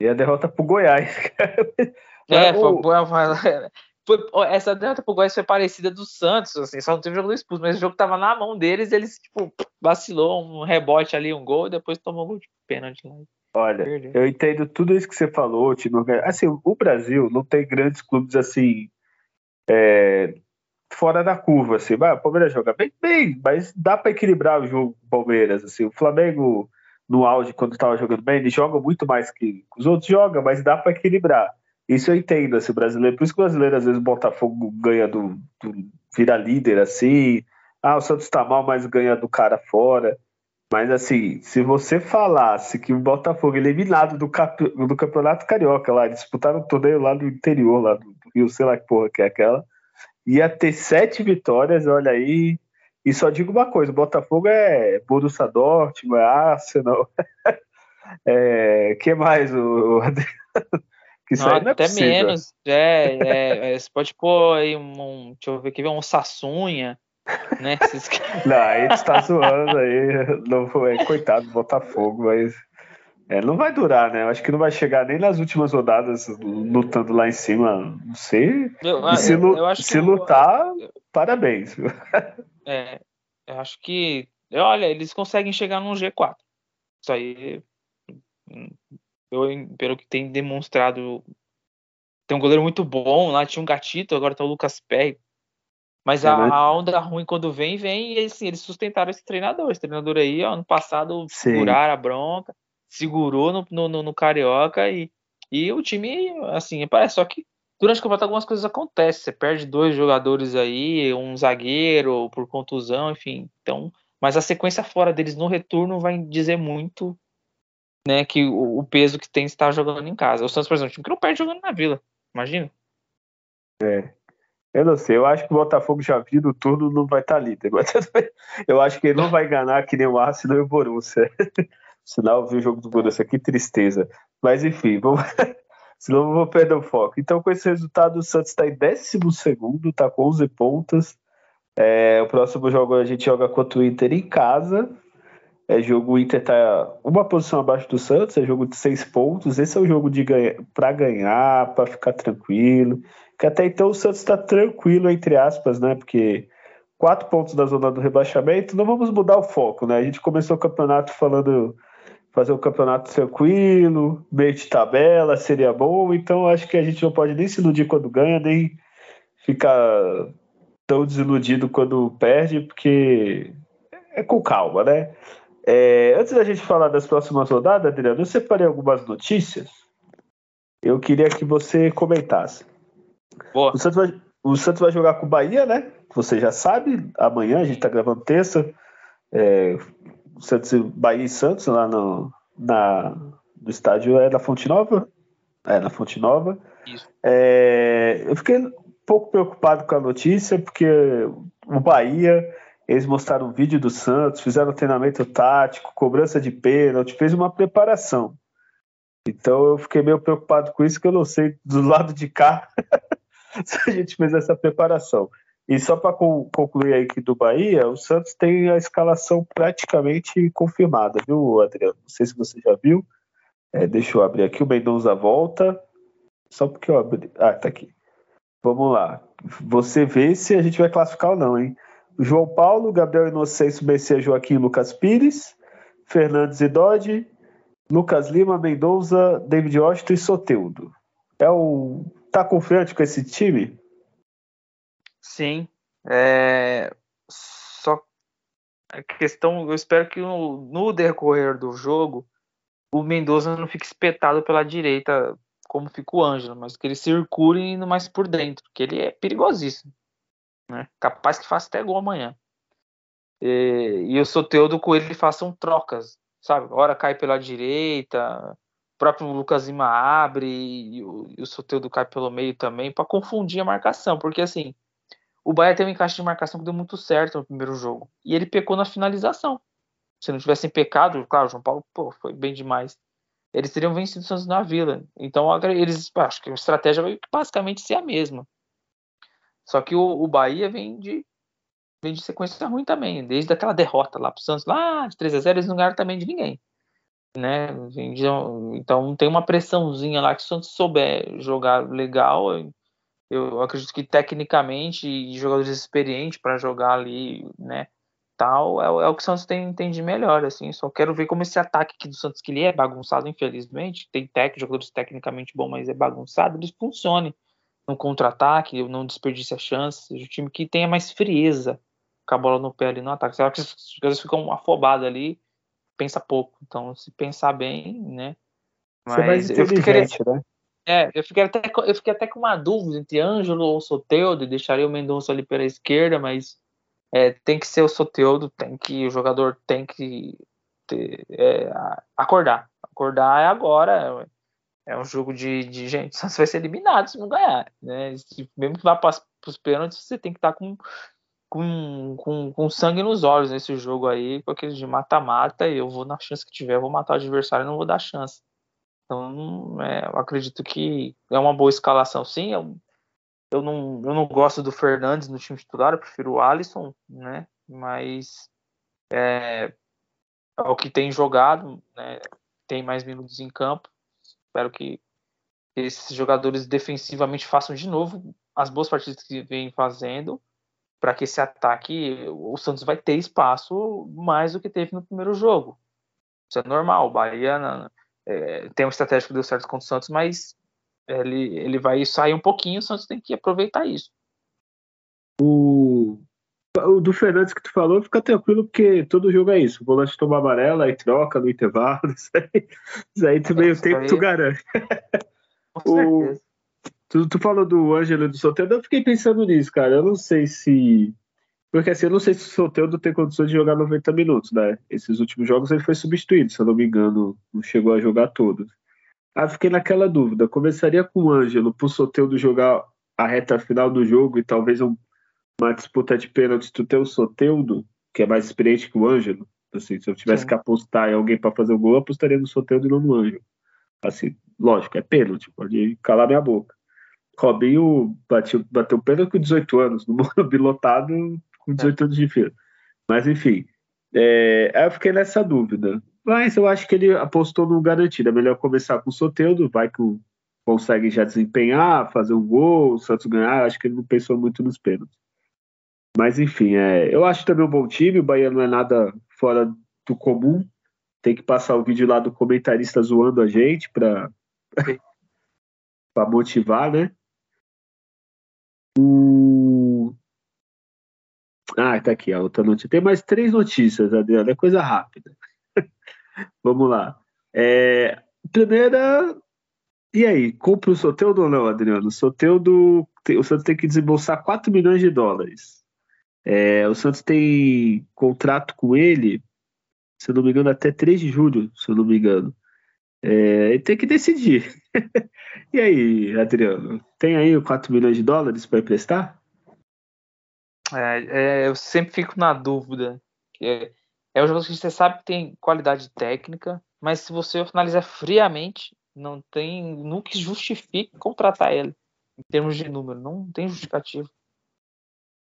E a derrota pro Goiás. é, foi, foi, essa derrota pro Goiás foi parecida do Santos, assim, só não teve jogo expulso, mas o jogo tava na mão deles, eles, tipo, vacilou, um rebote ali, um gol, e depois tomou um gol de pênalti lá. Olha, eu entendo tudo isso que você falou, time Assim, o Brasil não tem grandes clubes assim é, fora da curva, assim. o Palmeiras joga bem, bem, mas dá para equilibrar o jogo Palmeiras, assim. O Flamengo no auge quando estava jogando bem, ele joga muito mais que os outros jogam, mas dá para equilibrar. Isso eu entendo, assim, brasileiro. Por isso que o brasileiro, às vezes, o Botafogo ganha do, do vira líder, assim. Ah, o Santos tá mal, mas ganha do cara fora. Mas assim, se você falasse que o Botafogo eliminado do, cap... do Campeonato Carioca lá, disputaram o torneio lá do interior, lá do Rio, sei lá que porra que é aquela, ia ter sete vitórias, olha aí. E só digo uma coisa, o Botafogo é Borussia Dortmund, é Arsenal. é, que mais o que não, não é até possível. menos. É, é, é, você pode pôr aí um, deixa eu ver aqui, um Sassunha né? não, aí tu tá zoando aí. Não, é, coitado do Botafogo, mas. É, não vai durar, né? Eu acho que não vai chegar nem nas últimas rodadas lutando lá em cima. Não sei. Eu, e se, eu, se lutar, parabéns. É, eu acho que. Olha, eles conseguem chegar no G4. Isso aí. Eu, pelo que tem demonstrado. Tem um goleiro muito bom lá, tinha um gatito, agora tá o Lucas Perry. Mas a, a, onda ruim, quando vem, vem, e assim, eles sustentaram esse treinador. Esse treinador aí, ó, ano passado, seguraram a bronca, segurou no, no, no, Carioca e, e o time, assim, parece só que durante o campeonato algumas coisas acontecem. Você perde dois jogadores aí, um zagueiro por contusão, enfim. Então, mas a sequência fora deles no retorno vai dizer muito, né, que o, o peso que tem estar jogando em casa. O Santos, por exemplo, é um time que não perde jogando na Vila, imagina. É, eu não sei, eu acho que o Botafogo já viu no turno não vai estar líder. Eu acho que ele não vai ganhar que nem o Arsenal e o Borussia. Sinal, eu vi o jogo do Borussia, que tristeza. Mas enfim, vamos... senão eu vou perder o foco. Então, com esse resultado, o Santos está em 12, está com 11 pontos. É, o próximo jogo a gente joga contra o Inter em casa. É jogo o Inter tá uma posição abaixo do Santos, é jogo de seis pontos. Esse é o jogo de ganha, para ganhar, para ficar tranquilo que até então o Santos está tranquilo, entre aspas, né? Porque quatro pontos da zona do rebaixamento, não vamos mudar o foco, né? A gente começou o campeonato falando fazer o campeonato tranquilo, meio de tabela, seria bom, então acho que a gente não pode nem se iludir quando ganha, nem ficar tão desiludido quando perde, porque é com calma, né? É, antes da gente falar das próximas rodadas, Adriano, eu separei algumas notícias. Eu queria que você comentasse. Boa. O Santos, vai, o Santos vai jogar com o Bahia, né? Você já sabe. Amanhã a gente tá gravando terça. É, Santos, Bahia e Santos lá no, na, no estádio é na Fonte Nova. É, na Fonte Nova. É, eu fiquei um pouco preocupado com a notícia, porque o Bahia, eles mostraram um vídeo do Santos, fizeram treinamento tático, cobrança de pênalti, fez uma preparação. Então eu fiquei meio preocupado com isso, que eu não sei do lado de cá se a gente fez essa preparação. E só para concluir aí que do Bahia, o Santos tem a escalação praticamente confirmada, viu, Adriano? Não sei se você já viu. É, deixa eu abrir aqui. O Mendonça volta. Só porque eu abri. Ah, tá aqui. Vamos lá. Você vê se a gente vai classificar ou não, hein? João Paulo, Gabriel Inocêncio, Messias Joaquim Lucas Pires, Fernandes e Dodge, Lucas Lima, Mendonça, David Washington e Soteudo. É o tá confiante com esse time? Sim. É... Só a questão, eu espero que no, decorrer do jogo o Mendoza não fique espetado pela direita como fica o Ângelo, mas que ele circule indo mais por dentro, porque ele é perigosíssimo. Né? Capaz que faça até gol amanhã. E, e o Soteudo com ele façam trocas, sabe? Hora cai pela direita, próprio Lucas Lima abre e o, e o Soteudo cai pelo meio também, para confundir a marcação, porque assim, o Bahia tem um encaixe de marcação que deu muito certo no primeiro jogo, e ele pecou na finalização. Se não tivessem pecado, claro, o João Paulo pô, foi bem demais. Eles teriam vencido o Santos na Vila. Então, eles acho que a estratégia vai basicamente ser a mesma. Só que o, o Bahia vem de, vem de sequência ruim também. Desde aquela derrota lá pro Santos, lá de 3 a 0 eles não ganharam também de ninguém. Né? Então tem uma pressãozinha lá que se o Santos souber jogar legal, eu, acredito que tecnicamente e jogadores experientes para jogar ali, né? Tal, é, é, o que o Santos tem, de melhor, assim. Só quero ver como esse ataque aqui do Santos, que ele é bagunçado, infelizmente, tem tec, jogadores tecnicamente bons, mas é bagunçado, ele funcione no contra-ataque, não desperdice a chance, o time que tenha mais frieza com a bola no pé ali no ataque. Será que os jogadores ficam afobados ali, pensa pouco. Então, se pensar bem, né? Mas eu fiquei, né? É, eu fiquei, até, eu fiquei até com uma dúvida entre Ângelo ou Soteudo, deixaria o Mendonça ali pela esquerda, mas é, tem que ser o Soteudo, tem que, o jogador tem que ter, é, acordar. Acordar é agora, é um jogo de, de gente, você vai ser eliminado se não ganhar, né? Se, mesmo que vá para os pênaltis, você tem que estar tá com, com, com, com sangue nos olhos nesse jogo aí, com aqueles de mata-mata, e eu vou na chance que tiver, vou matar o adversário e não vou dar chance. Então, é, eu acredito que é uma boa escalação, sim. Eu, eu, não, eu não gosto do Fernandes no time titular, eu prefiro o Alisson, né? Mas é, é o que tem jogado, né? tem mais minutos em campo. Espero que esses jogadores defensivamente façam de novo as boas partidas que vêm fazendo para que esse ataque o Santos vai ter espaço mais do que teve no primeiro jogo. Isso é normal. O Bahia é, tem uma estratégia que deu certo contra o Santos, mas ele, ele vai sair um pouquinho. O Santos tem que aproveitar isso. O, o do Fernandes que tu falou, fica tranquilo, porque todo jogo é isso. O volante toma amarela e troca no intervalo. Isso aí, isso aí tu meio tempo tu garante. o, tu, tu falou do Ângelo e do Soteldo, eu fiquei pensando nisso, cara. Eu não sei se. Porque assim, eu não sei se o Soteldo tem condições de jogar 90 minutos, né? Esses últimos jogos ele foi substituído, se eu não me engano, não chegou a jogar todos. Aí fiquei naquela dúvida. Começaria com o Ângelo pro Soteldo jogar a reta final do jogo e talvez um, uma disputa de pênaltis, tu ter o Soteudo, que é mais experiente que o Ângelo. Assim, se eu tivesse Sim. que apostar em alguém para fazer o gol, eu apostaria no Soteudo e não no Ângelo. Assim, lógico, é pênalti, pode calar minha boca. Robinho bateu, bateu pênalti com 18 anos, no Morumbi lotado com 18 é. anos de fila. Mas enfim, é, eu fiquei nessa dúvida. Mas eu acho que ele apostou no garantido. É melhor começar com o Soteudo, vai que consegue já desempenhar, fazer um gol, o Santos ganhar. Acho que ele não pensou muito nos pênaltis. Mas enfim, é, eu acho também um bom time. O Bahia não é nada fora do comum. Tem que passar o vídeo lá do comentarista zoando a gente para motivar, né? O... Ah, tá aqui a outra notícia. Tem mais três notícias, Adriano. É coisa rápida. Vamos lá. É... Primeira. E aí, compra o Soteudo ou não, Adriano? O Soteudo. O Santos tem que desembolsar 4 milhões de dólares. É, o Santos tem contrato com ele, se eu não me engano, até 3 de julho, se eu não me engano. É, tem que decidir. e aí, Adriano, tem aí 4 milhões de dólares para emprestar? É, é, eu sempre fico na dúvida. É, é um jogo que você sabe que tem qualidade técnica, mas se você analisar friamente, não tem nunca justifique contratar ele em termos de número, não tem justificativo.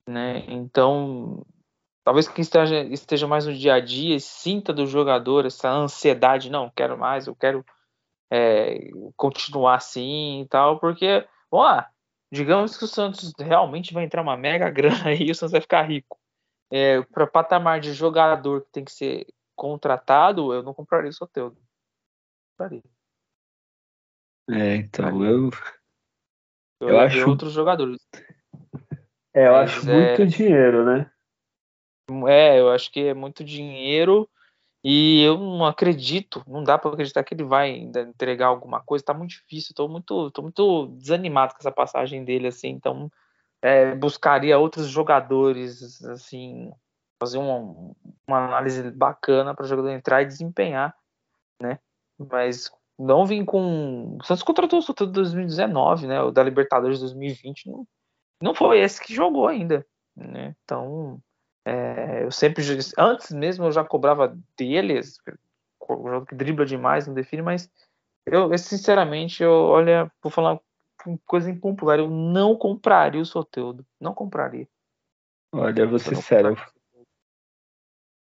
Né? Então, talvez quem esteja, esteja mais no dia a dia sinta do jogador essa ansiedade, não, quero mais, eu quero é, continuar assim e tal, porque, vamos lá, digamos que o Santos realmente vai entrar uma mega grana e o Santos vai ficar rico. É, para patamar de jogador que tem que ser contratado, eu não compraria o Soteldo. Compraria. É, então eu. Eu, eu acho outros jogadores. É, eu Mas, acho muito é... dinheiro, né? É, eu acho que é muito dinheiro e eu não acredito, não dá para acreditar que ele vai ainda entregar alguma coisa, tá muito difícil, tô muito, tô muito desanimado com essa passagem dele, assim, então é, buscaria outros jogadores, assim, fazer uma, uma análise bacana para o jogador entrar e desempenhar, né? Mas não vim com. O Santos contratou o Soteldo 2019, né? O da Libertadores 2020 não, não foi esse que jogou ainda, né? Então, é, eu sempre. Antes mesmo eu já cobrava deles, o jogo que dribla demais, não define, mas eu, sinceramente, eu, olha, vou falar coisa impopular, eu não compraria o Soteudo. Não compraria. Olha, vou ser sério.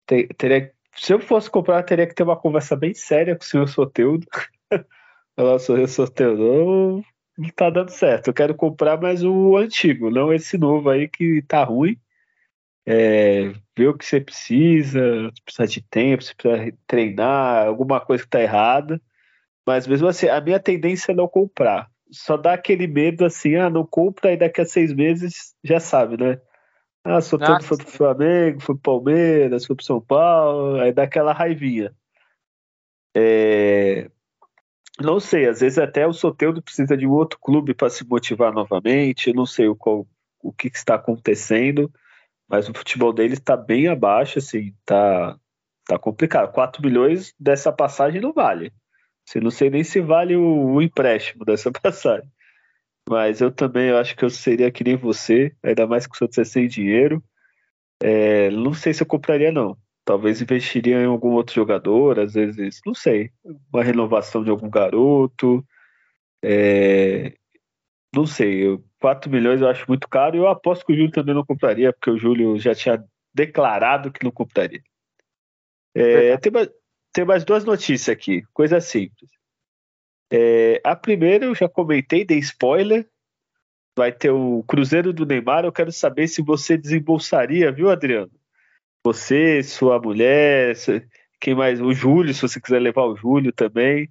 Teria, se eu fosse comprar, teria que ter uma conversa bem séria com o senhor Soteudo. Falar, senhor Soteudo, não tá dando certo. Eu quero comprar mais o antigo, não esse novo aí que tá ruim. É, ver o que você precisa, se precisa de tempo, se precisa treinar, alguma coisa que tá errada. Mas mesmo assim, a minha tendência é não comprar. Só dá aquele medo assim, ah, não compra, e daqui a seis meses já sabe, né? Ah, sou tanto foi pro Flamengo, foi pro Palmeiras, foi pro São Paulo, aí dá aquela raivinha. É... Não sei, às vezes até o Soteldo precisa de um outro clube para se motivar novamente, não sei o, qual, o que, que, está acontecendo, mas o futebol dele está bem abaixo, assim, tá, tá complicado. 4 milhões dessa passagem não vale. Assim, não sei nem se vale o, o empréstimo dessa passagem. Mas eu também eu acho que eu seria que nem você, ainda mais que você sem dinheiro. É, não sei se eu compraria, não. Talvez investiria em algum outro jogador, às vezes, não sei, uma renovação de algum garoto. É, não sei, eu, 4 milhões eu acho muito caro e eu aposto que o Júlio também não compraria, porque o Júlio já tinha declarado que não compraria. É, tem, mais, tem mais duas notícias aqui, coisa simples. É, a primeira eu já comentei, dei spoiler. Vai ter o Cruzeiro do Neymar. Eu quero saber se você desembolsaria, viu, Adriano? Você, sua mulher, quem mais? O Júlio, se você quiser levar o Júlio também.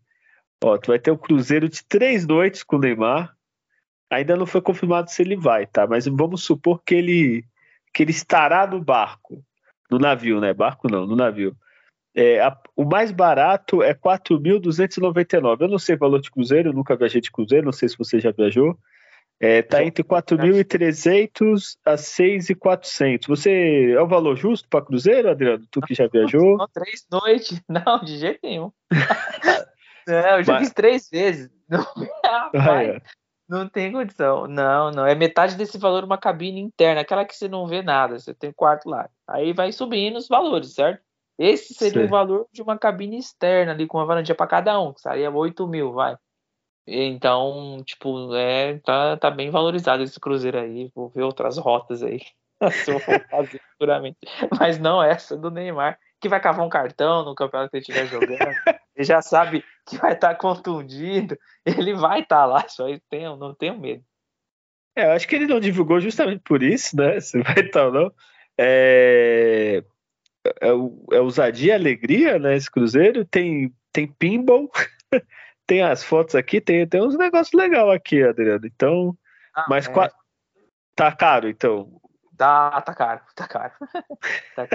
Ó, tu vai ter o um Cruzeiro de três noites com o Neymar. Ainda não foi confirmado se ele vai, tá? Mas vamos supor que ele que ele estará no barco, no navio, né? Barco não, no navio. É, a, o mais barato é 4.299. Eu não sei o valor de cruzeiro, nunca viajei de cruzeiro, não sei se você já viajou. É, tá entre 4.300 a 6.400. Você é o valor justo para cruzeiro, Adriano? Tu que já viajou? Não, três noites. Não, de jeito nenhum. não, eu já Mas... fiz três vezes. Não, ah, é. Não tem condição. Não, não. É metade desse valor uma cabine interna, aquela que você não vê nada. Você tem quarto lá. Aí vai subindo os valores, certo? Esse seria Sim. o valor de uma cabine externa ali com uma varandinha para cada um, que seria 8 mil, vai. Então, tipo, é, tá, tá bem valorizado esse cruzeiro aí. Vou ver outras rotas aí. Se eu for fazer. Mas não essa do Neymar, que vai cavar um cartão no campeonato que ele estiver jogando. ele já sabe que vai estar tá contundido. Ele vai estar tá lá, só tenho, não tenho medo. É, eu acho que ele não divulgou justamente por isso, né? Se vai estar tá ou não. É, é, é ousadia e alegria, né? Esse cruzeiro tem, tem pinball, tem as fotos aqui, tem, tem uns negócios legais aqui, Adriano. Então, ah, mas é. tá caro, então. Tá, tá caro, tá caro. tá...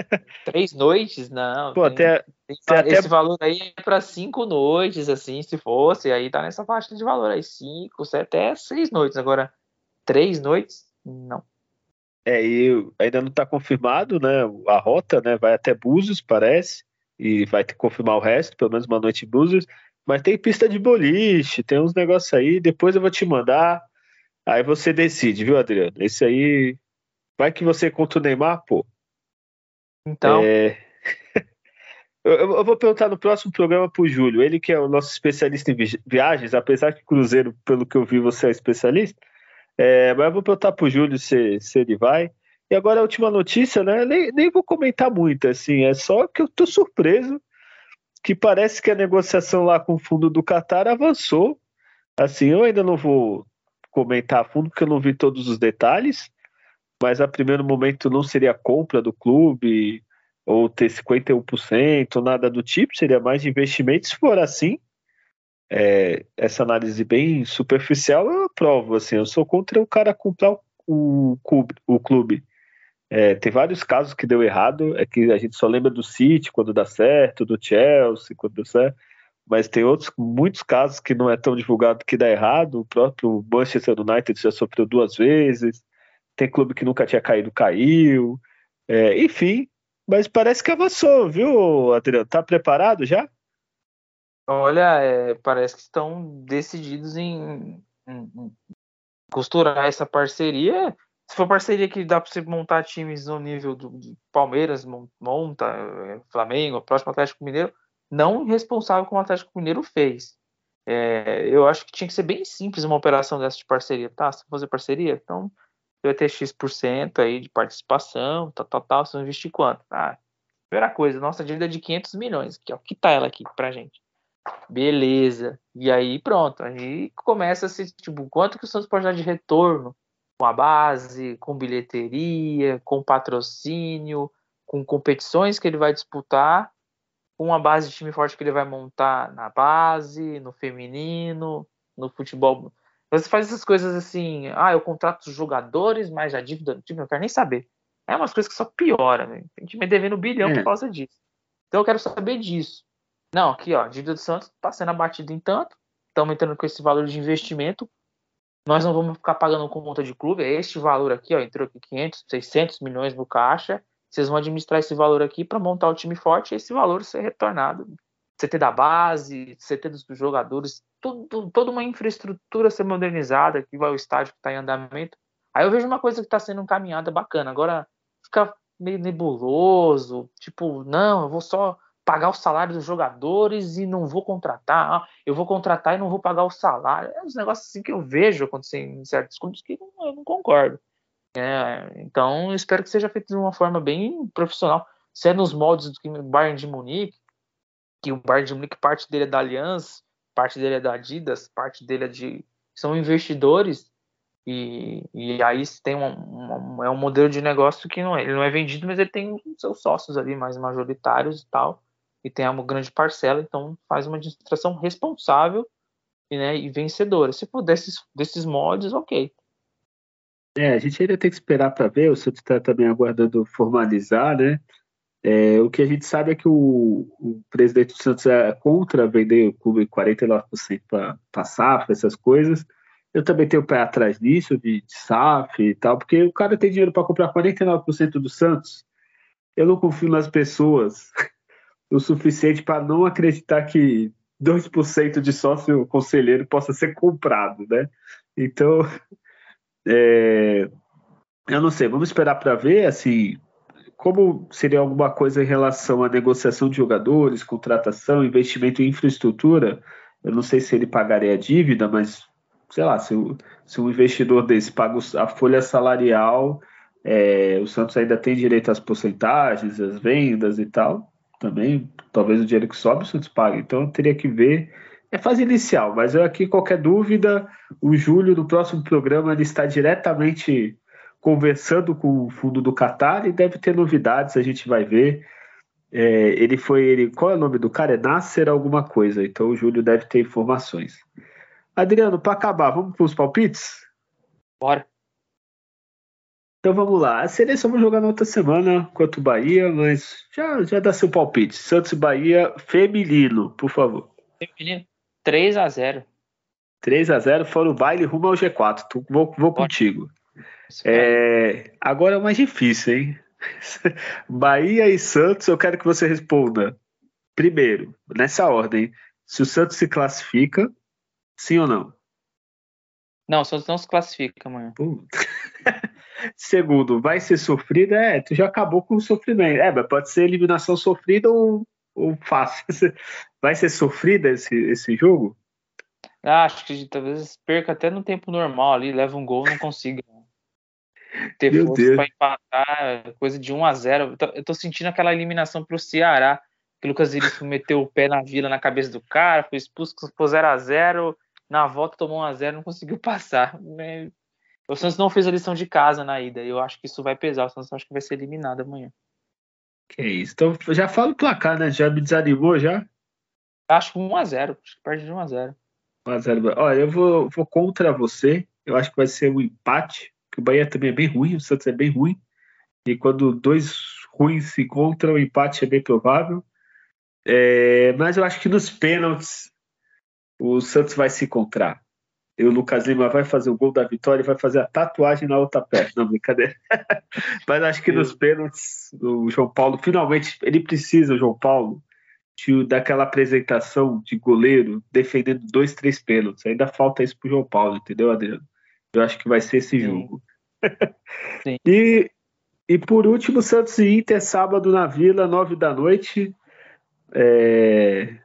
Três noites, não. Pô, tem, até, tem, esse valor aí é para cinco noites, assim, se fosse, aí tá nessa faixa de valor aí, cinco, até seis noites. Agora, três noites, não. É, e ainda não está confirmado, né? A rota, né? Vai até Búzios, parece, e vai ter que confirmar o resto, pelo menos uma noite em Búzios. Mas tem pista de boliche, tem uns negócios aí. Depois eu vou te mandar. Aí você decide, viu, Adriano? Esse aí. Vai que você contra o Neymar, pô. Então. É... eu, vou perguntar no próximo programa pro Júlio. Ele que é o nosso especialista em viagens, apesar que Cruzeiro, pelo que eu vi, você é especialista. É, mas eu vou perguntar pro Júlio se, se ele vai. E agora a última notícia, né? Nem, nem vou comentar muito, assim, é só que eu tô surpreso que parece que a negociação lá com o fundo do Qatar avançou. Assim, eu ainda não vou comentar a fundo porque eu não vi todos os detalhes, mas a primeiro momento não seria compra do clube ou ter 51%, nada do tipo, seria mais investimento. Se for assim, é, essa análise bem superficial, eu aprovo. Assim, eu sou contra o cara comprar o, o, o clube. É, tem vários casos que deu errado, é que a gente só lembra do City quando dá certo, do Chelsea quando dá certo, mas tem outros, muitos casos que não é tão divulgado que dá errado. O próprio Manchester United já sofreu duas vezes, tem clube que nunca tinha caído, caiu. É, enfim, mas parece que avançou, viu, Adriano? Tá preparado já? Olha, é, parece que estão decididos em, em, em, costurar essa parceria. Se for parceria que dá para você montar times no nível do, Palmeiras, monta, é, Flamengo, próximo Atlético Mineiro, não responsável como o Atlético Mineiro fez. É, eu acho que tinha que ser bem simples uma operação dessa de parceria, tá? Se fazer parceria, então vai ter X% aí de participação, tal, tal, tal, você vai investir quanto? Ah, primeira coisa, nossa dívida é de 500 milhões, que, ó, que tá ela aqui pra gente. Beleza. E aí pronto, aí começa a se, tipo, quanto que o Santos pode dar de retorno com a base, com bilheteria, com patrocínio, com competições que ele vai disputar, com uma base de time forte que ele vai montar na base, no feminino, no futebol. Você faz essas coisas assim, ah, eu contrato os jogadores, mas a dívida do time eu não quero nem saber. É umas coisas que só piora, né? Tem time devendo um bilhão é. por causa disso. Então eu quero saber disso. Não, aqui, ó, a dívida do Santos está sendo abatida em tanto, estamos entrando com esse valor de investimento, nós não vamos ficar pagando com conta de clube, é este valor aqui, ó, entrou aqui 500, 600 milhões no caixa, vocês vão administrar esse valor aqui para montar o time forte e esse valor ser retornado. CT da base, CT dos jogadores, tudo, toda uma infraestrutura ser modernizada, que vai o estádio que está em andamento. Aí eu vejo uma coisa que está sendo encaminhada bacana. Agora fica meio nebuloso, tipo, não, eu vou só pagar o salário dos jogadores e não vou contratar, ah, eu vou contratar e não vou pagar o salário. É uns negócios assim que eu vejo acontecer em certos clubes que eu não concordo. É, então, espero que seja feito de uma forma bem profissional. Se é nos moldes do Bayern de Munique, que o Bayern de Munique, parte dele é da Allianz, parte dele é da Adidas, parte dele é de. são investidores, e, e aí tem um, é um modelo de negócio que não é, ele não é vendido, mas ele tem seus sócios ali mais majoritários e tal e tem uma grande parcela, então faz uma administração responsável né, e vencedora. Se for desses, desses moldes, ok. É, a gente ainda tem que esperar para ver, o Santos está também aguardando formalizar, né? É, o que a gente sabe é que o, o, presidente do Santos é contra vender o clube 49% para SAF, essas coisas. Eu também tenho o pé atrás disso, de, de SAF e tal, porque o cara tem dinheiro para comprar 49% do Santos. Eu não confio nas pessoas o suficiente para não acreditar que 2% de sócio conselheiro possa ser comprado, né? Então, é, eu não sei, vamos esperar para ver, assim, como seria alguma coisa em relação à negociação de jogadores, contratação, investimento em infraestrutura, eu não sei se ele pagaria a dívida, mas, sei lá, se, se um investidor desse paga a folha salarial, é, o Santos ainda tem direito às porcentagens, às vendas e tal, também, talvez o dinheiro que sobe o Santos pague. Então teria que ver. É fase inicial, mas eu aqui, qualquer dúvida, o Júlio, no próximo programa, ele está diretamente conversando com o fundo do Qatar e deve ter novidades, a gente vai ver. É, ele foi. Ele, qual é o nome do cara? É Nasser alguma coisa. Então o Júlio deve ter informações. Adriano, para acabar, vamos para os palpites? Bora. Então vamos lá. A seleção vai jogar na outra semana contra o Bahia, mas já, já dá seu palpite. Santos e Bahia feminino, por favor. Feminino. 3 a 0 3 a 0 fora o baile rumo ao G4. Tu, vou vou contigo. É, agora é o mais difícil, hein? Bahia e Santos, eu quero que você responda. Primeiro, nessa ordem, se o Santos se classifica, sim ou não? Não, o Santos não se classifica amanhã. Segundo, vai ser sofrida? É, tu já acabou com o sofrimento. É, mas pode ser eliminação sofrida ou, ou fácil. Vai ser sofrida esse, esse jogo? Ah, acho que talvez perca até no tempo normal ali, leva um gol não consiga ter Meu força para empatar, coisa de 1 a 0 Eu tô sentindo aquela eliminação pro Ceará, que o Lucas Iris meteu o pé na vila na cabeça do cara, foi expulso, ficou 0 a 0 na volta tomou 1 a 0 não conseguiu passar. O Santos não fez a lição de casa na ida. Eu acho que isso vai pesar. O Santos acho que vai ser eliminado amanhã. Que isso. Então já fala o placar, né? Já me desanimou já? Acho que 1x0. Acho que perde de 1x0. 1x0. Olha, eu vou, vou contra você. Eu acho que vai ser um empate. Que o Bahia também é bem ruim. O Santos é bem ruim. E quando dois ruins se encontram, o empate é bem provável. É, mas eu acho que nos pênaltis o Santos vai se encontrar. E o Lucas Lima vai fazer o gol da vitória e vai fazer a tatuagem na outra perna. Não, brincadeira. Mas acho que nos pênaltis, o João Paulo, finalmente, ele precisa, o João Paulo, de, daquela apresentação de goleiro defendendo dois, três pênaltis. Ainda falta isso pro João Paulo, entendeu, Adriano? Eu acho que vai ser esse Sim. jogo. Sim. e, e por último, Santos e Inter, sábado na Vila, nove da noite. É...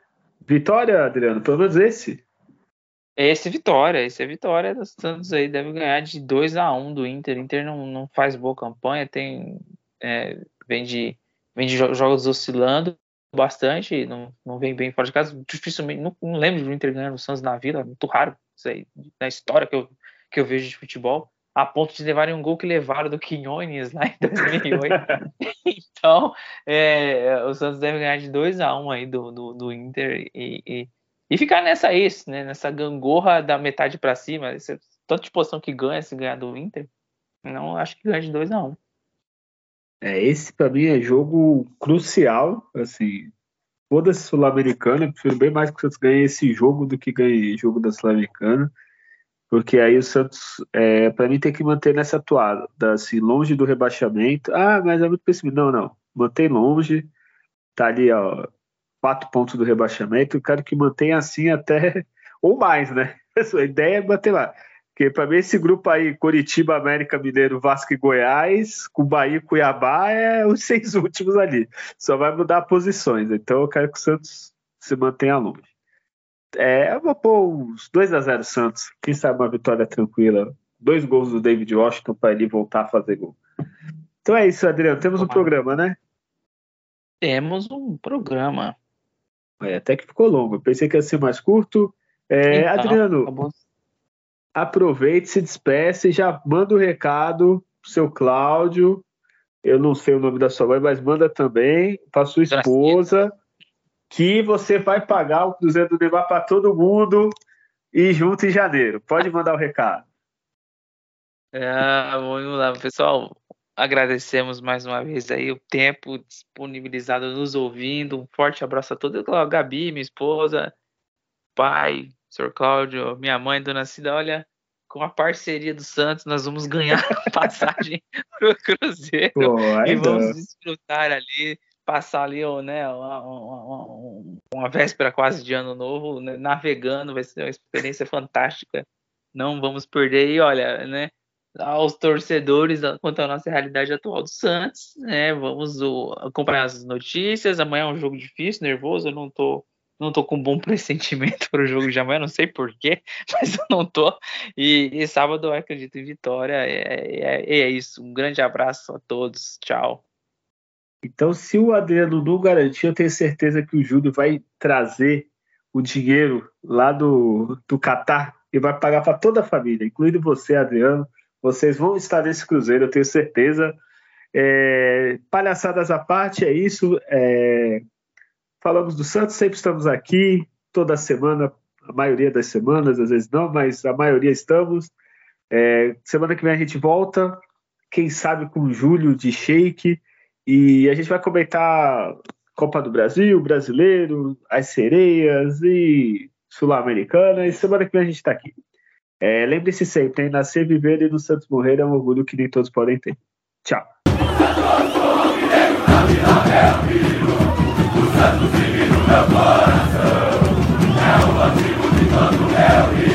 Vitória, Adriano, pelo menos esse? Esse é vitória, esse é vitória do Santos aí, deve ganhar de 2 a 1 do Inter. Inter não, não faz boa campanha, tem é, vem de vem de jogos oscilando bastante, não, não vem bem fora de casa. Dificilmente, não, não lembro do Inter ganhando o Santos na Vila, muito raro isso aí na história que eu, que eu vejo de futebol, a ponto de levarem um gol que levaram do Quinones lá em 2008. então, é, o Santos deve ganhar de 2 a 1 aí do, do, do Inter e, e e ficar nessa isso, né? Nessa gangorra da metade para cima. Esse, tanto de posição que ganha se ganhar do Inter. Não acho que ganha de 2 a 1 um. É, esse para mim é jogo crucial, assim. Foda-se Sul-Americana, prefiro bem mais que o Santos ganhe esse jogo do que ganhe jogo da Sul-Americana, porque aí o Santos, é, para mim, tem que manter nessa atuada, assim, longe do rebaixamento. Ah, mas é muito pessimista. Não, não, mantém longe, tá ali, ó, quatro pontos do rebaixamento, eu quero que mantenha assim até ou mais, né? A ideia é bater lá. Porque para mim esse grupo aí, Curitiba, América Mineiro, Vasco e Goiás, Bahia e Cuiabá, é os seis últimos ali. Só vai mudar posições. Então eu quero que o Santos se mantenha longe. É, eu vou pôr uns 2 a 0 Santos. Quem sabe uma vitória tranquila. Dois gols do David Washington para ele voltar a fazer gol. Então é isso, Adriano. Temos um programa, né? Temos um programa. É, até que ficou longo. Eu pensei que ia ser mais curto. É, então, Adriano, aproveite, se despeça e já manda o um recado pro seu Cláudio. Eu não sei o nome da sua mãe, mas manda também para sua esposa que você vai pagar o Cruzeiro do Neymar para todo mundo e junto em janeiro. Pode mandar o recado. É, vamos lá, pessoal agradecemos mais uma vez aí o tempo disponibilizado nos ouvindo. Um forte abraço a todos. A Gabi, minha esposa, pai, Sr. Cláudio, minha mãe, Dona Cida. Olha, com a parceria do Santos, nós vamos ganhar passagem para o Cruzeiro Pô, e vamos desfrutar ali, passar ali né, uma, uma, uma, véspera quase de ano novo, né, navegando, vai ser uma experiência fantástica. Não vamos perder. E olha, né? aos torcedores quanto à nossa realidade atual do Santos, né? Vamos o, acompanhar as notícias. Amanhã é um jogo difícil, nervoso. Eu não tô, não tô com um bom pressentimento para o jogo de amanhã, não sei porquê, mas eu não tô. E, e sábado eu acredito em vitória. É, é, é isso. Um grande abraço a todos. Tchau. Então, se o Adriano não garantir, eu tenho certeza que o Júlio vai trazer o dinheiro lá do, do Catar e vai pagar para toda a família, incluindo você, Adriano vocês vão estar nesse cruzeiro, eu tenho certeza. É, palhaçadas à parte, é isso. É, falamos do Santos, sempre estamos aqui, toda semana, a maioria das semanas, às vezes não, mas a maioria estamos. É, semana que vem a gente volta, quem sabe com o Júlio de Shake, e a gente vai comentar Copa do Brasil, Brasileiro, as sereias e Sul-Americana. E semana que vem a gente está aqui. É, Lembre-se sempre, hein? Nascer, viver e no Santos morrer é um orgulho que nem todos podem ter. Tchau. O É o